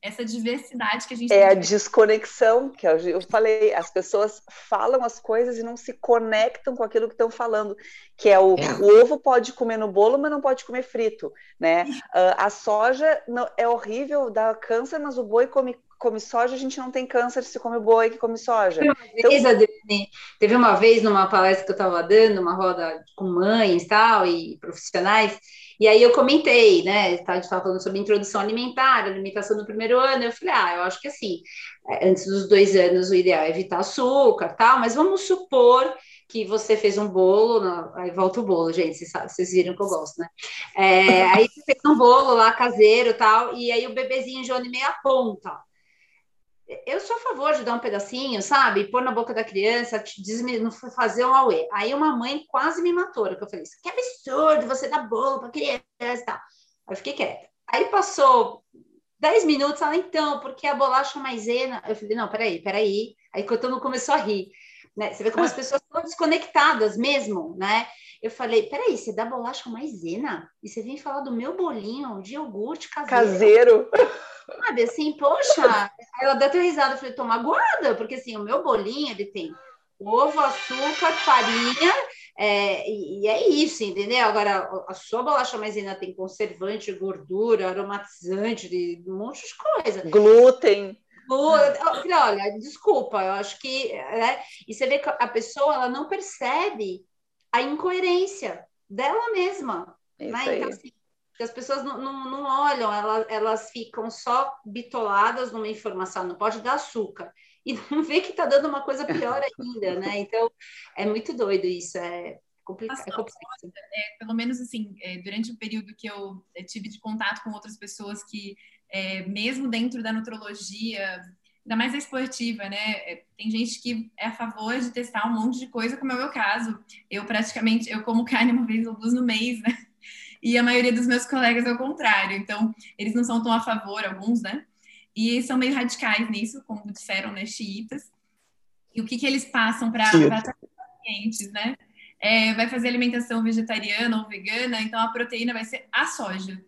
essa diversidade que a gente é a desconexão que eu falei as pessoas falam as coisas e não se conectam com aquilo que estão falando que é o, é. o, ovo pode comer no bolo mas não pode comer frito né uh, a soja não, é horrível dá câncer mas o boi come come soja, a gente não tem câncer se come boi que come soja. Então... Teve uma vez numa palestra que eu estava dando, uma roda com mães tal, e profissionais, e aí eu comentei, né? A gente estava falando sobre introdução alimentar, alimentação no primeiro ano. Eu falei, ah, eu acho que assim, é, antes dos dois anos o ideal é evitar açúcar, tal, mas vamos supor que você fez um bolo, aí volta o bolo, gente, vocês, vocês viram que eu gosto, né? É, aí você fez um bolo lá caseiro tal, e aí o bebezinho Johnny meia ponta eu sou a favor de dar um pedacinho, sabe? Pôr na boca da criança, não fazer um auê. Aí uma mãe quase me matou, que eu falei, isso que absurdo, você dá bolo para criança e tal. Aí eu fiquei quieta. Aí passou 10 minutos, ela, então, porque a bolacha maisena... Eu falei, não, peraí, peraí. Aí todo mundo começou a rir. Né? Você vê como as pessoas estão desconectadas mesmo, né? Eu falei, peraí, você dá bolacha maisena? E você vem falar do meu bolinho de iogurte caseiro? Caseiro. Sabe, assim, poxa, ela deu até risada, eu falei, tô magoada, porque assim, o meu bolinho, ele tem ovo, açúcar, farinha, é, e, e, é isso, entendeu? Agora, a sua bolacha maisena tem conservante, gordura, aromatizante, de um monte de coisa. Glúten. Olha, desculpa, eu acho que. Né? E você vê que a pessoa ela não percebe a incoerência dela mesma. Né? Então, assim, as pessoas não, não, não olham, elas, elas ficam só bitoladas numa informação, não pode dar açúcar. E não vê que está dando uma coisa pior ainda, né? Então, é muito doido isso, é complicado. É complexo. É, pelo menos, assim, é, durante o período que eu é, tive de contato com outras pessoas que, é, mesmo dentro da nutrologia, ainda mais a esportiva, né? É, tem gente que é a favor de testar um monte de coisa, como é o meu caso. Eu praticamente, eu como carne uma vez ou duas no mês, né? e a maioria dos meus colegas é o contrário. Então, eles não são tão a favor, alguns, né? E são meio radicais nisso, como disseram, né, xiitas. E o que, que eles passam para pacientes, né? é, vai fazer alimentação vegetariana ou vegana, então a proteína vai ser a soja.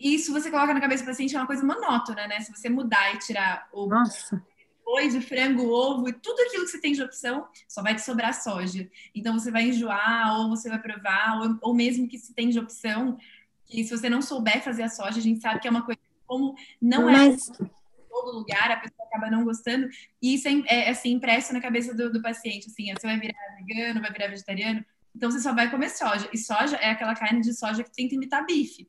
Isso você coloca na cabeça do paciente é uma coisa monótona, né? Se você mudar e tirar o Nossa. depois o frango, ovo e tudo aquilo que você tem de opção, só vai te sobrar soja. Então você vai enjoar, ou você vai provar, ou, ou mesmo que se tem de opção, que se você não souber fazer a soja, a gente sabe que é uma coisa como não é Mas, em todo lugar, a pessoa acaba não gostando, e isso é, é, assim, impresso na cabeça do, do paciente, assim, você vai virar vegano, vai virar vegetariano, então você só vai comer soja, e soja é aquela carne de soja que tenta imitar bife.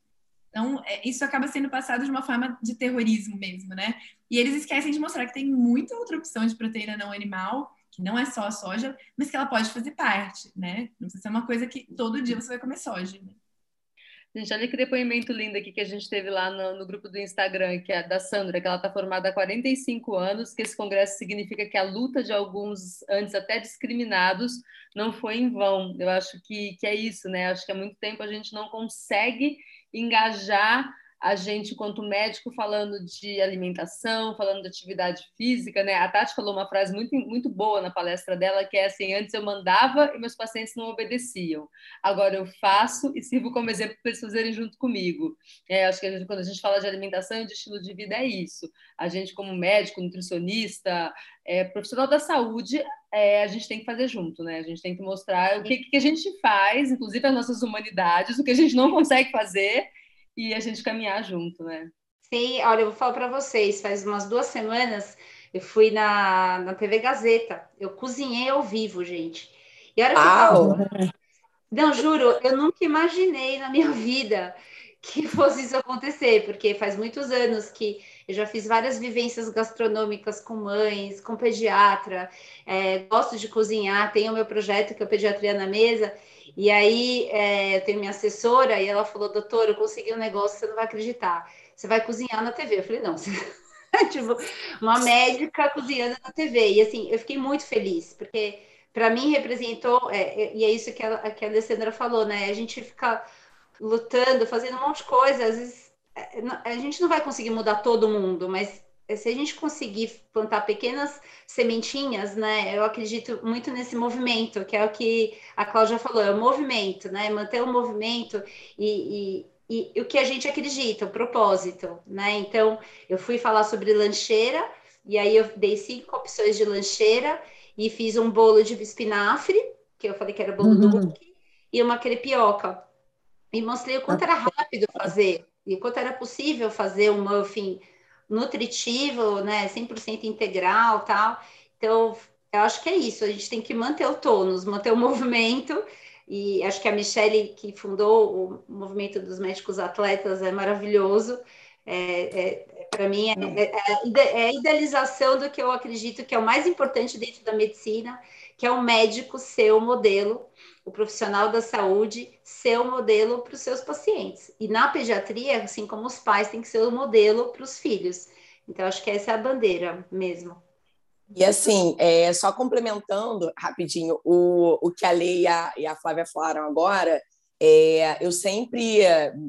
Então, é, isso acaba sendo passado de uma forma de terrorismo mesmo, né? E eles esquecem de mostrar que tem muita outra opção de proteína não animal, que não é só a soja, mas que ela pode fazer parte, né? Não precisa ser uma coisa que todo dia você vai comer soja. Né? Gente, olha que depoimento lindo aqui que a gente teve lá no, no, grupo do Instagram, que é da Sandra, que ela está formada há 45 anos, que esse congresso significa que a luta de alguns, antes até discriminados, não foi em vão. Eu acho que, que é isso, né? Acho que há muito tempo a gente não consegue engajar a gente, quanto médico, falando de alimentação, falando de atividade física, né? A Tati falou uma frase muito, muito boa na palestra dela, que é assim: antes eu mandava e meus pacientes não obedeciam. Agora eu faço e sirvo como exemplo para eles fazerem junto comigo. É, acho que a gente, quando a gente fala de alimentação e de estilo de vida, é isso. A gente, como médico, nutricionista, é, profissional da saúde, é, a gente tem que fazer junto, né? A gente tem que mostrar o que, que a gente faz, inclusive as nossas humanidades, o que a gente não consegue fazer e a gente caminhar junto, né? Sim, olha, eu vou falar para vocês, faz umas duas semanas eu fui na, na TV Gazeta, eu cozinhei ao vivo, gente. E a hora que eu tava... Não, juro, eu nunca imaginei na minha vida que fosse isso acontecer, porque faz muitos anos que eu já fiz várias vivências gastronômicas com mães, com pediatra, é, gosto de cozinhar, tenho meu projeto que é o Pediatria na Mesa, e aí é, eu tenho minha assessora e ela falou, doutor, eu consegui um negócio, você não vai acreditar. Você vai cozinhar na TV. Eu falei, não, você... tipo, uma médica cozinhando na TV. E assim, eu fiquei muito feliz, porque para mim representou, é, é, e é isso que que a Alessandra falou, né? A gente fica lutando, fazendo um monte de coisa, às vezes é, a gente não vai conseguir mudar todo mundo, mas se a gente conseguir plantar pequenas sementinhas, né, eu acredito muito nesse movimento, que é o que a Cláudia falou, é o movimento, né, manter o movimento e, e, e o que a gente acredita, o propósito, né, então eu fui falar sobre lancheira, e aí eu dei cinco opções de lancheira e fiz um bolo de espinafre, que eu falei que era bolo uhum. do e uma crepioca, e mostrei o quanto era rápido fazer, e o quanto era possível fazer um muffin nutritivo, né, 100% integral, tal. Então, eu acho que é isso, a gente tem que manter o tônus, manter o movimento, e acho que a Michelle, que fundou o movimento dos médicos atletas, é maravilhoso. É, é, para mim, é, é, é, é, a idealização do que eu acredito que é o mais importante dentro da medicina, que é o médico ser o modelo o profissional da saúde ser o modelo para os seus pacientes. E na pediatria, assim como os pais têm que ser o modelo para os filhos. Então, acho que essa é a bandeira mesmo. E assim, é, só complementando rapidinho o, o que a Lei e a, e a Flávia falaram agora, é, eu sempre,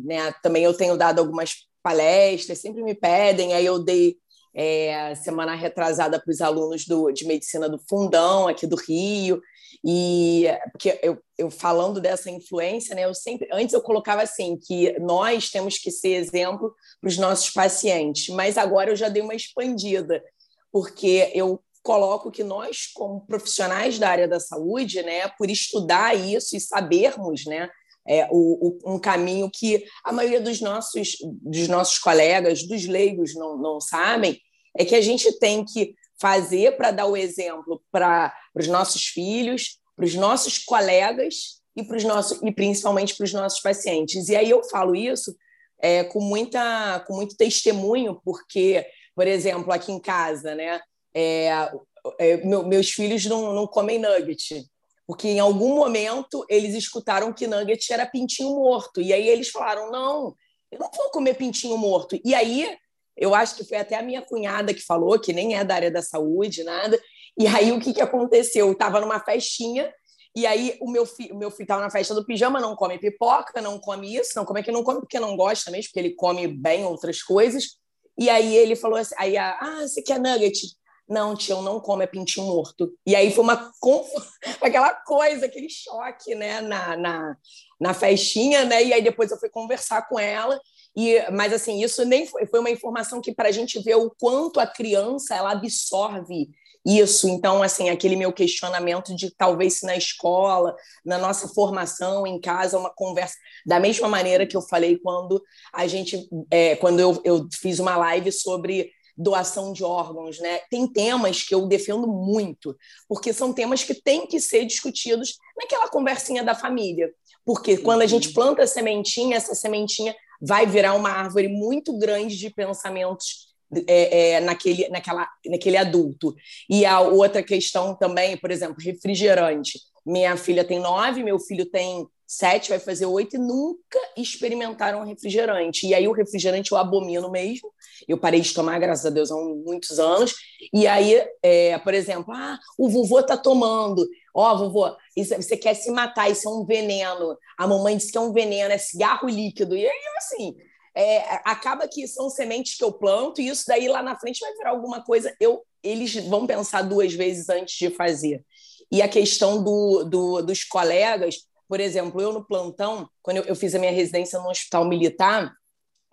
né, também eu tenho dado algumas palestras, sempre me pedem, aí eu dei é, semana retrasada para os alunos do, de medicina do Fundão, aqui do Rio, e porque eu, eu falando dessa influência, né, eu sempre antes eu colocava assim que nós temos que ser exemplo para os nossos pacientes, mas agora eu já dei uma expandida, porque eu coloco que nós, como profissionais da área da saúde, né, por estudar isso e sabermos, né, é, o, o, um caminho que a maioria dos nossos, dos nossos colegas, dos leigos, não, não sabem, é que a gente tem que fazer para dar o exemplo para os nossos filhos, para os nossos colegas e, nossos, e principalmente para os nossos pacientes. E aí eu falo isso é, com, muita, com muito testemunho, porque, por exemplo, aqui em casa, né, é, é, meu, meus filhos não, não comem nugget, porque em algum momento eles escutaram que nugget era pintinho morto. E aí eles falaram: não, eu não vou comer pintinho morto. E aí eu acho que foi até a minha cunhada que falou, que nem é da área da saúde, nada. E aí o que, que aconteceu? Eu estava numa festinha, e aí o meu filho, o meu filho estava na festa do pijama, não come pipoca, não come isso, não come é que não come porque não gosta mesmo, porque ele come bem outras coisas. E aí ele falou assim, aí, ah, você quer nugget? Não, eu não como, é pintinho morto. E aí foi uma aquela coisa, aquele choque, né, na, na, na festinha, né? E aí depois eu fui conversar com ela. E, mas assim, isso nem foi, foi uma informação que para a gente ver o quanto a criança ela absorve isso. Então, assim, aquele meu questionamento de talvez se na escola, na nossa formação, em casa, uma conversa da mesma maneira que eu falei quando a gente, é, quando eu, eu fiz uma live sobre doação de órgãos, né? Tem temas que eu defendo muito, porque são temas que têm que ser discutidos naquela conversinha da família. Porque quando a gente uhum. planta a sementinha, essa sementinha vai virar uma árvore muito grande de pensamentos é, é, naquele, naquela, naquele adulto. E a outra questão também, por exemplo, refrigerante. Minha filha tem nove, meu filho tem sete, vai fazer oito, e nunca experimentaram refrigerante. E aí o refrigerante eu abomino mesmo. Eu parei de tomar, graças a Deus, há muitos anos. E aí, é, por exemplo, ah, o vovô tá tomando. Ó, oh, vovô, isso, você quer se matar, isso é um veneno. A mamãe disse que é um veneno, é cigarro líquido. E aí, assim, é, acaba que são sementes que eu planto e isso daí lá na frente vai virar alguma coisa. Eu, eles vão pensar duas vezes antes de fazer. E a questão do, do, dos colegas, por exemplo, eu no plantão, quando eu, eu fiz a minha residência no hospital militar,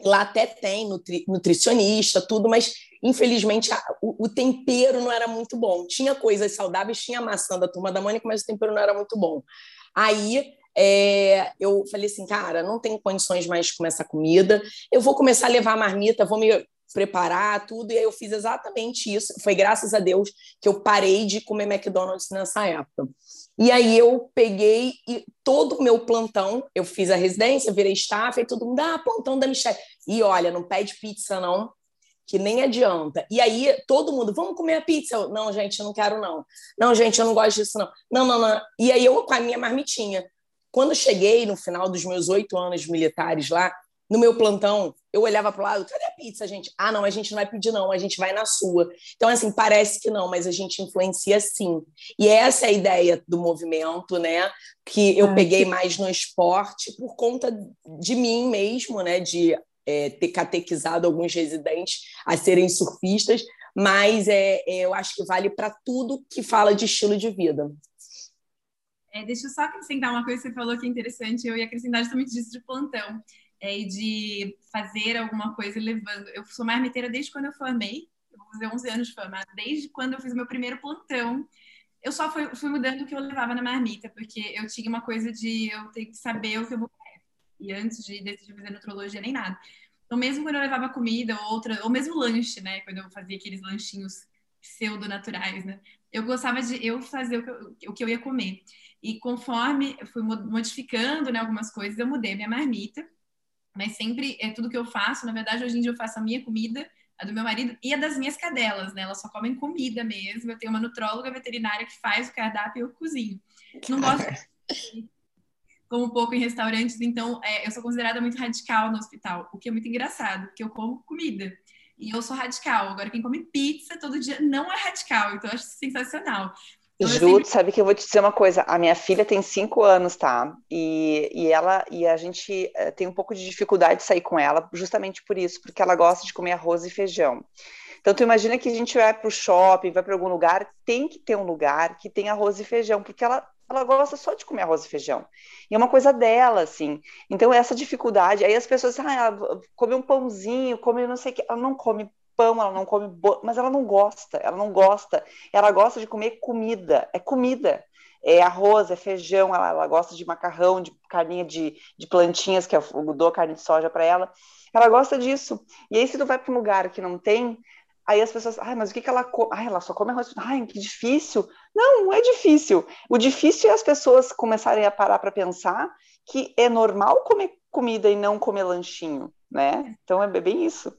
lá até tem nutri, nutricionista, tudo, mas infelizmente o, o, tempero não era muito bom. Tinha coisas saudáveis, tinha maçã da turma da Mônica, mas o tempero não era muito bom. Aí é, eu falei assim, cara, não tenho condições mais de comer essa comida, eu vou começar a levar a marmita, vou me preparar tudo, e aí eu fiz exatamente isso. Foi graças a Deus que eu parei de comer McDonald's nessa época. E aí eu peguei e todo o meu plantão, eu fiz a residência, virei staff, e todo mundo, ah, plantão da Michelle. E olha, não pede pizza não, que nem adianta. E aí todo mundo, vamos comer a pizza? Eu, não, gente, eu não quero não. Não, gente, eu não gosto disso não. Não, não, não. E aí eu com a minha marmitinha. Quando cheguei no final dos meus oito anos militares lá, no meu plantão, eu olhava para o lado, cadê a pizza, gente? Ah, não, a gente não vai pedir, não, a gente vai na sua. Então, assim, parece que não, mas a gente influencia sim. E essa é a ideia do movimento, né? Que eu ah, peguei que... mais no esporte por conta de mim mesmo, né? De é, ter catequizado alguns residentes a serem surfistas, mas é, é eu acho que vale para tudo que fala de estilo de vida. É, deixa eu só acrescentar uma coisa que você falou que é interessante, eu ia acrescentar justamente disso de plantão, é, de fazer alguma coisa levando. Eu sou marmiteira desde quando eu formei, eu vou fazer 11 anos de formada, desde quando eu fiz o meu primeiro plantão. Eu só fui, fui mudando o que eu levava na marmita, porque eu tinha uma coisa de eu ter que saber o que eu vou. E antes de decidir fazer nutrologia, nem nada. Então, mesmo quando eu levava comida ou outra, ou mesmo lanche, né? Quando eu fazia aqueles lanchinhos pseudo-naturais, né? Eu gostava de eu fazer o que eu, o que eu ia comer. E conforme eu fui modificando né, algumas coisas, eu mudei minha marmita. Mas sempre é tudo que eu faço. Na verdade, hoje em dia eu faço a minha comida, a do meu marido e a das minhas cadelas, né? Elas só comem comida mesmo. Eu tenho uma nutróloga veterinária que faz o cardápio e eu cozinho. Não gosto como pouco em restaurantes, então é, eu sou considerada muito radical no hospital, o que é muito engraçado, porque eu como comida. E eu sou radical. Agora, quem come pizza todo dia não é radical, então eu acho sensacional. Então, Ju, sempre... sabe que eu vou te dizer uma coisa. A minha filha tem cinco anos, tá? E, e ela e a gente eh, tem um pouco de dificuldade de sair com ela, justamente por isso, porque ela gosta de comer arroz e feijão. Então, tu imagina que a gente vai para o shopping, vai para algum lugar, tem que ter um lugar que tem arroz e feijão, porque ela, ela gosta só de comer arroz e feijão. E é uma coisa dela, assim. Então, essa dificuldade, aí as pessoas, ah, come um pãozinho, come não sei o que, ela não come pão, ela não come, mas ela não gosta, ela não gosta. Ela gosta de comer comida, é comida. É arroz, é feijão, ela, ela gosta de macarrão, de carninha de, de plantinhas, que eu dou carne de soja para ela. Ela gosta disso. E aí, se tu vai para um lugar que não tem, aí as pessoas, ai, mas o que, que ela come? Ai, ela só come arroz. Ai, que difícil. Não, é difícil. O difícil é as pessoas começarem a parar para pensar que é normal comer comida e não comer lanchinho, né? Então é bem isso.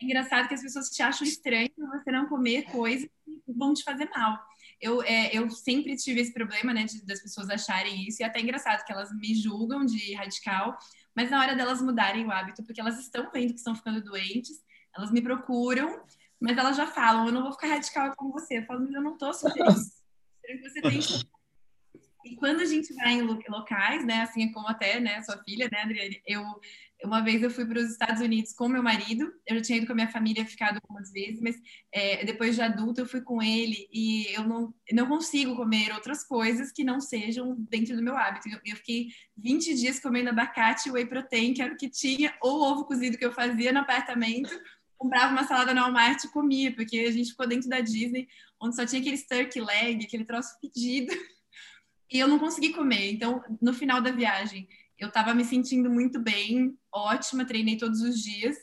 É engraçado que as pessoas te acham estranho você não comer coisas que vão te fazer mal. Eu, é, eu sempre tive esse problema, né, de, das pessoas acharem isso, e é até engraçado que elas me julgam de radical, mas na hora delas mudarem o hábito, porque elas estão vendo que estão ficando doentes, elas me procuram, mas elas já falam, eu não vou ficar radical com você. Eu falo, mas eu não tô sugerindo. Você tem e quando a gente vai em locais, né, assim como até, né, sua filha, né, Adriane, eu uma vez eu fui para os Estados Unidos com meu marido, eu já tinha ido com a minha família, ficado algumas vezes, mas é, depois de adulto eu fui com ele e eu não, não consigo comer outras coisas que não sejam dentro do meu hábito. Eu, eu fiquei 20 dias comendo abacate whey protein, que era o que tinha, ou ovo cozido que eu fazia no apartamento, comprava uma salada no Walmart e comia, porque a gente ficou dentro da Disney, onde só tinha aquele turkey leg, aquele troço pedido, e eu não consegui comer. Então, no final da viagem, eu estava me sentindo muito bem, ótima, treinei todos os dias,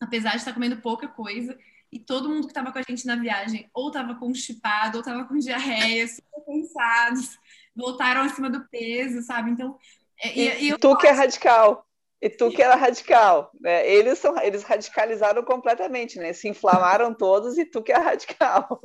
apesar de estar comendo pouca coisa. E todo mundo que estava com a gente na viagem ou estava constipado, ou estava com diarreia, super cansados, voltaram acima do peso, sabe? Então. É, e, e, e tu que é radical. E tu que era radical, né? Eles são, eles radicalizaram completamente, né? Se inflamaram todos e tu que é radical.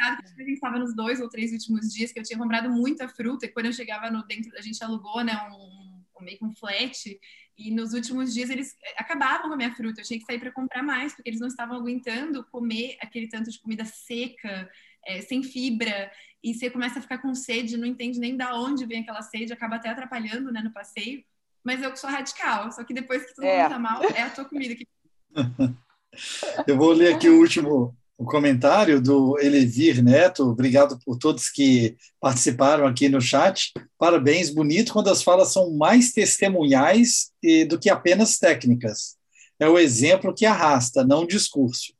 A gente estava nos dois ou três últimos dias que eu tinha comprado muita fruta e quando eu chegava no dentro, a gente alugou, né, um meio com flat. E nos últimos dias eles acabavam com a minha fruta. Eu tinha que sair para comprar mais, porque eles não estavam aguentando comer aquele tanto de comida seca, é, sem fibra. E você começa a ficar com sede, não entende nem da onde vem aquela sede, acaba até atrapalhando né, no passeio. Mas eu que sou radical, só que depois que todo é. mundo tá mal, é a tua comida que. eu vou ler aqui o último o comentário do Elevir Neto. Obrigado por todos que participaram aqui no chat. Parabéns, bonito quando as falas são mais testemunhais do que apenas técnicas. É o exemplo que arrasta, não o discurso.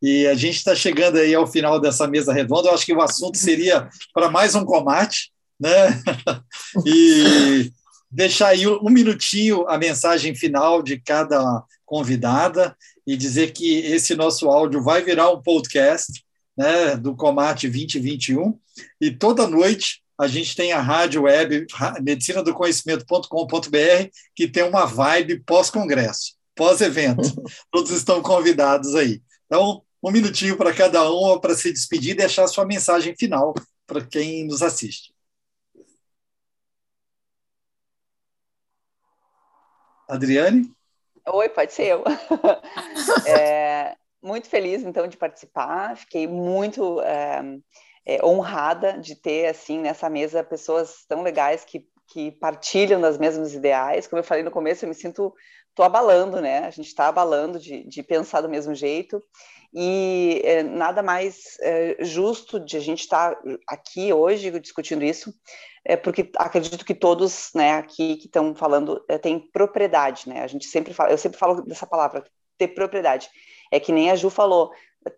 E a gente está chegando aí ao final dessa mesa redonda. Eu acho que o assunto seria para mais um comate, né? E deixar aí um minutinho a mensagem final de cada convidada e dizer que esse nosso áudio vai virar um podcast né, do Comate 2021 e toda noite a gente tem a rádio web medicina do conhecimento.com.br que tem uma vibe pós-congresso, pós-evento. Todos estão convidados aí. Então, um minutinho para cada um para se despedir e deixar a sua mensagem final para quem nos assiste. Adriane? Oi, pode ser eu. é, muito feliz, então, de participar. Fiquei muito é, é, honrada de ter, assim, nessa mesa, pessoas tão legais que, que partilham das mesmos ideais. Como eu falei no começo, eu me sinto... Estou abalando, né? A gente está abalando de, de pensar do mesmo jeito. E é, nada mais é, justo de a gente estar tá aqui hoje discutindo isso, é porque acredito que todos né, aqui que estão falando é, têm propriedade, né? A gente sempre fala, eu sempre falo dessa palavra, ter propriedade. É que nem a Ju falou,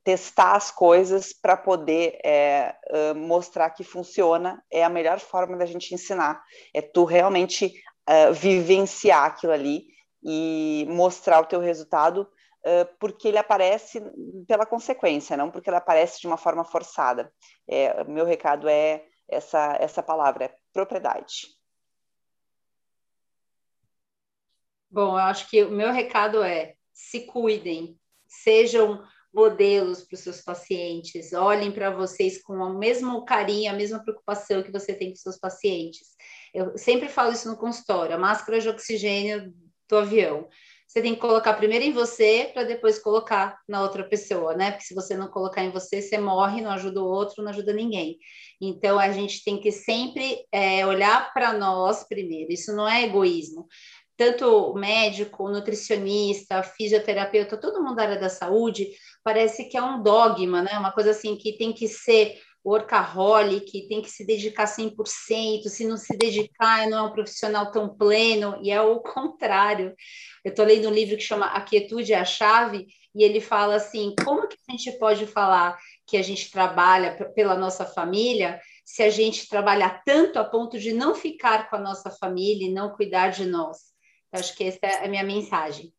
testar as coisas para poder é, mostrar que funciona é a melhor forma da gente ensinar. É tu realmente uh, vivenciar aquilo ali e mostrar o teu resultado porque ele aparece pela consequência, não porque ele aparece de uma forma forçada. É, meu recado é essa, essa palavra, é propriedade. Bom, eu acho que o meu recado é se cuidem, sejam modelos para os seus pacientes, olhem para vocês com o mesmo carinho, a mesma preocupação que você tem com seus pacientes. Eu sempre falo isso no consultório, a máscara de oxigênio do avião você tem que colocar primeiro em você para depois colocar na outra pessoa, né? Porque se você não colocar em você, você morre, não ajuda o outro, não ajuda ninguém. Então a gente tem que sempre é, olhar para nós primeiro. Isso não é egoísmo. Tanto médico, nutricionista, fisioterapeuta, todo mundo da área da saúde, parece que é um dogma, né? Uma coisa assim que tem que ser workaholic, tem que se dedicar 100%, se não se dedicar, não é um profissional tão pleno, e é o contrário. Eu estou lendo um livro que chama A Quietude é a Chave, e ele fala assim: como que a gente pode falar que a gente trabalha pela nossa família se a gente trabalhar tanto a ponto de não ficar com a nossa família e não cuidar de nós? Acho que essa é a minha mensagem.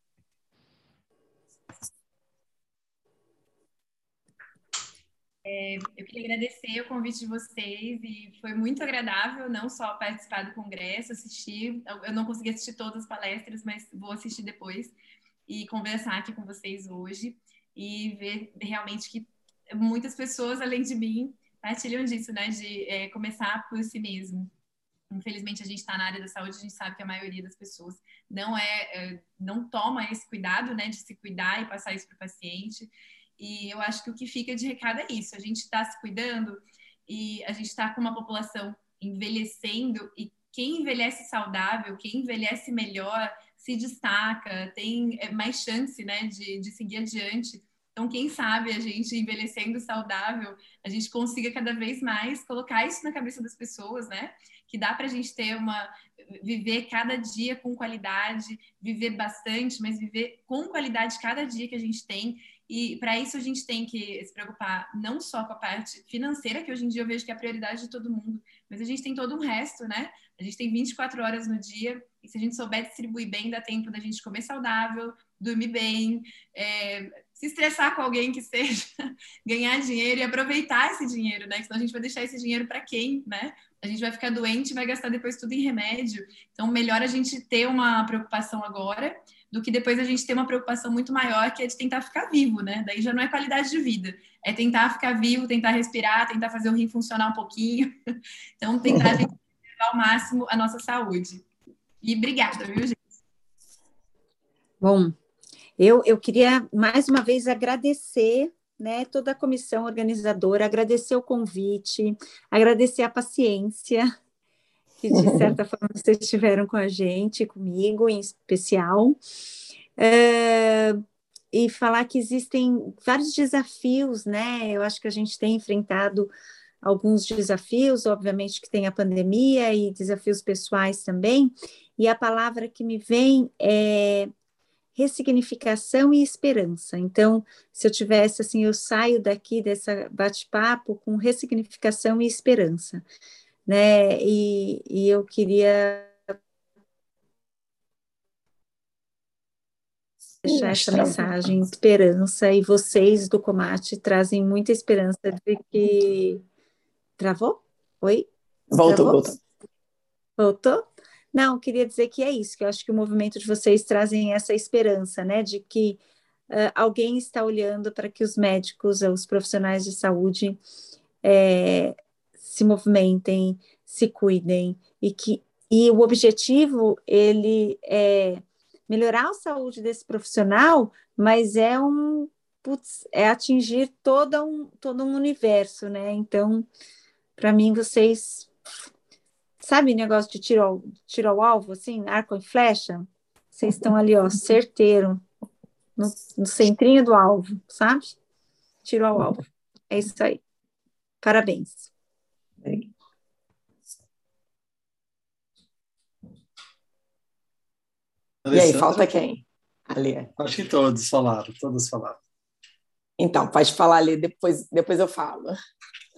É, eu queria agradecer o convite de vocês e foi muito agradável não só participar do congresso, assistir. Eu não consegui assistir todas as palestras, mas vou assistir depois e conversar aqui com vocês hoje e ver realmente que muitas pessoas, além de mim, partilham disso, né? De é, começar por si mesmo. Infelizmente, a gente está na área da saúde, a gente sabe que a maioria das pessoas não é, é não toma esse cuidado, né, de se cuidar e passar isso para o paciente. E eu acho que o que fica de recado é isso: a gente está se cuidando e a gente está com uma população envelhecendo e quem envelhece saudável, quem envelhece melhor, se destaca, tem é, mais chance né, de, de seguir adiante. Então, quem sabe a gente envelhecendo saudável, a gente consiga cada vez mais colocar isso na cabeça das pessoas, né? Que dá para a gente ter uma. viver cada dia com qualidade, viver bastante, mas viver com qualidade cada dia que a gente tem. E para isso a gente tem que se preocupar não só com a parte financeira, que hoje em dia eu vejo que é a prioridade de todo mundo, mas a gente tem todo um resto, né? A gente tem 24 horas no dia, e se a gente souber distribuir bem, dá tempo da gente comer saudável, dormir bem, é, se estressar com alguém que seja, ganhar dinheiro e aproveitar esse dinheiro, né? Senão a gente vai deixar esse dinheiro para quem, né? A gente vai ficar doente e vai gastar depois tudo em remédio. Então, melhor a gente ter uma preocupação agora do que depois a gente ter uma preocupação muito maior, que é de tentar ficar vivo, né? Daí já não é qualidade de vida, é tentar ficar vivo, tentar respirar, tentar fazer o rim funcionar um pouquinho. Então, tentar levar ao máximo a nossa saúde. E obrigada, viu, gente? Bom, eu, eu queria mais uma vez agradecer né, toda a comissão organizadora, agradecer o convite, agradecer a paciência que de certa forma vocês tiveram com a gente, comigo em especial, é, e falar que existem vários desafios, né? Eu acho que a gente tem enfrentado alguns desafios, obviamente que tem a pandemia e desafios pessoais também, e a palavra que me vem é ressignificação e esperança. Então, se eu tivesse assim, eu saio daqui dessa bate-papo com ressignificação e esperança né? E, e eu queria deixar essa mensagem, esperança, e vocês do Comate trazem muita esperança de que. Travou? Oi? Voltou, Travou? voltou. Voltou? Não, queria dizer que é isso, que eu acho que o movimento de vocês trazem essa esperança, né, de que uh, alguém está olhando para que os médicos, os profissionais de saúde, é, se movimentem, se cuidem e que e o objetivo ele é melhorar a saúde desse profissional, mas é um putz, é atingir todo um todo um universo, né? Então, para mim vocês sabe negócio de tiro ao, tiro ao alvo assim, arco e flecha? Vocês estão ali, ó, certeiro no, no centrinho do alvo, sabe? Tiro ao alvo. É isso aí. Parabéns. E aí, falta quem? Ali. Acho que todos falaram, todos falaram. Então, pode falar ali, depois, depois eu falo.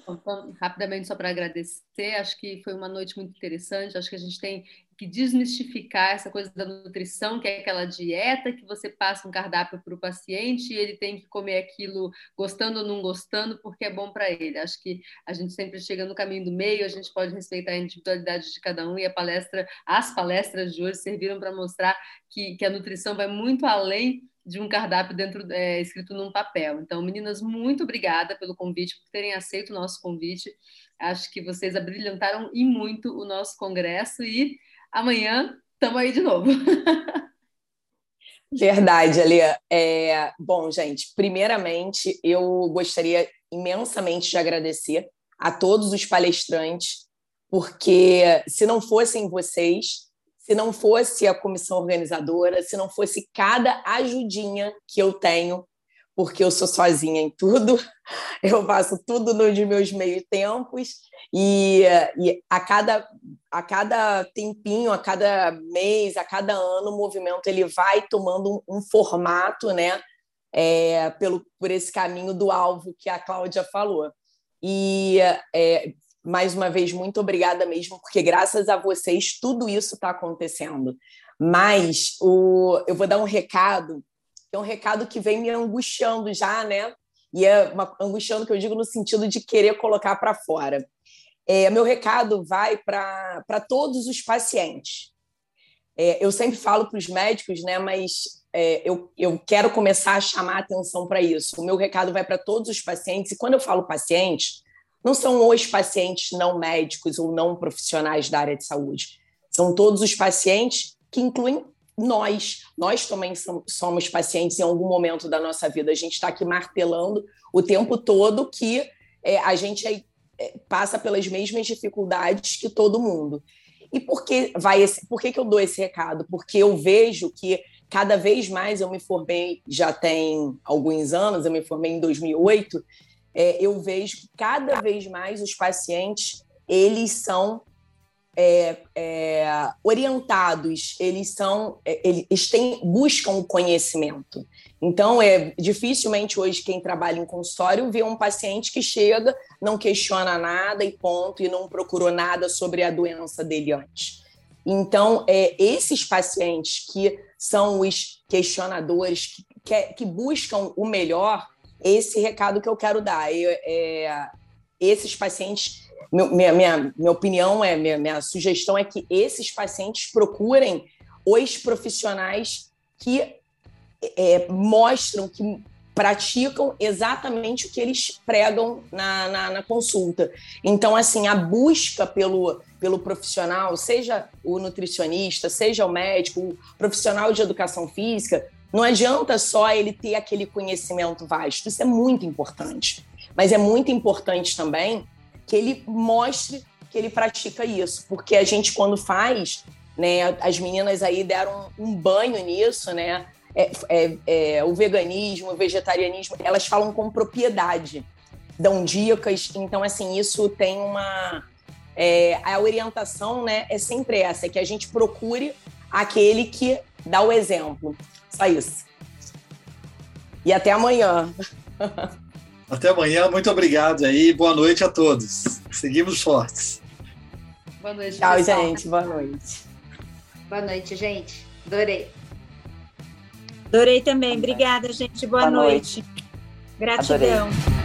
Então, rapidamente, só para agradecer, acho que foi uma noite muito interessante. Acho que a gente tem que desmistificar essa coisa da nutrição, que é aquela dieta que você passa um cardápio para o paciente e ele tem que comer aquilo gostando ou não gostando, porque é bom para ele. Acho que a gente sempre chega no caminho do meio, a gente pode respeitar a individualidade de cada um e a palestra, as palestras de hoje serviram para mostrar que, que a nutrição vai muito além de um cardápio dentro é, escrito num papel. Então, meninas, muito obrigada pelo convite, por terem aceito o nosso convite. Acho que vocês abrilhantaram e muito o nosso congresso e amanhã estamos aí de novo. Verdade, Alia. É, bom, gente, primeiramente eu gostaria imensamente de agradecer a todos os palestrantes, porque se não fossem vocês, se não fosse a comissão organizadora, se não fosse cada ajudinha que eu tenho, porque eu sou sozinha em tudo, eu faço tudo nos meus meios tempos, e, e, a, cada, a cada tempinho, a cada mês, a cada ano, o movimento ele vai tomando um, um formato, né? É, pelo, por esse caminho do alvo que a Cláudia falou. E é, mais uma vez, muito obrigada mesmo, porque graças a vocês tudo isso está acontecendo. Mas o, eu vou dar um recado, é um recado que vem me angustiando já, né? E é uma, angustiando que eu digo no sentido de querer colocar para fora. É, meu recado vai para todos os pacientes. É, eu sempre falo para os médicos, né? Mas é, eu, eu quero começar a chamar atenção para isso. O meu recado vai para todos os pacientes, e quando eu falo pacientes, não são os pacientes não médicos ou não profissionais da área de saúde. São todos os pacientes que incluem nós. Nós também somos pacientes em algum momento da nossa vida. A gente está aqui martelando o tempo todo que é, a gente é, passa pelas mesmas dificuldades que todo mundo. E por que vai esse, por que, que eu dou esse recado? Porque eu vejo que cada vez mais eu me formei, já tem alguns anos, eu me formei em 2008, é, eu vejo que cada vez mais os pacientes eles são é, é, orientados, eles são, é, eles têm, buscam o conhecimento. Então, é dificilmente hoje quem trabalha em consultório vê um paciente que chega, não questiona nada e ponto, e não procurou nada sobre a doença dele antes. Então, é, esses pacientes que são os questionadores, que, que, que buscam o melhor, esse recado que eu quero dar. Eu, é, esses pacientes, minha, minha, minha opinião, é minha, minha sugestão é que esses pacientes procurem os profissionais que é, mostram, que praticam exatamente o que eles pregam na, na, na, consulta. Então, assim, a busca pelo, pelo profissional, seja o nutricionista, seja o médico, o profissional de educação física, não adianta só ele ter aquele conhecimento vasto, isso é muito importante. Mas é muito importante também que ele mostre que ele pratica isso, porque a gente, quando faz, né, as meninas aí deram um banho nisso, né? É, é, é, o veganismo, o vegetarianismo, elas falam com propriedade, dão dicas. Então, assim, isso tem uma. É, a orientação né, é sempre essa: é que a gente procure aquele que dá o exemplo. Só isso. E até amanhã. Até amanhã, muito obrigado aí. Boa noite a todos. Seguimos fortes. Boa noite. Tchau, pessoal. gente. Boa noite. Boa noite, gente. Adorei. Adorei também. Obrigada, gente. Boa, Boa noite. noite. Gratidão. Adorei.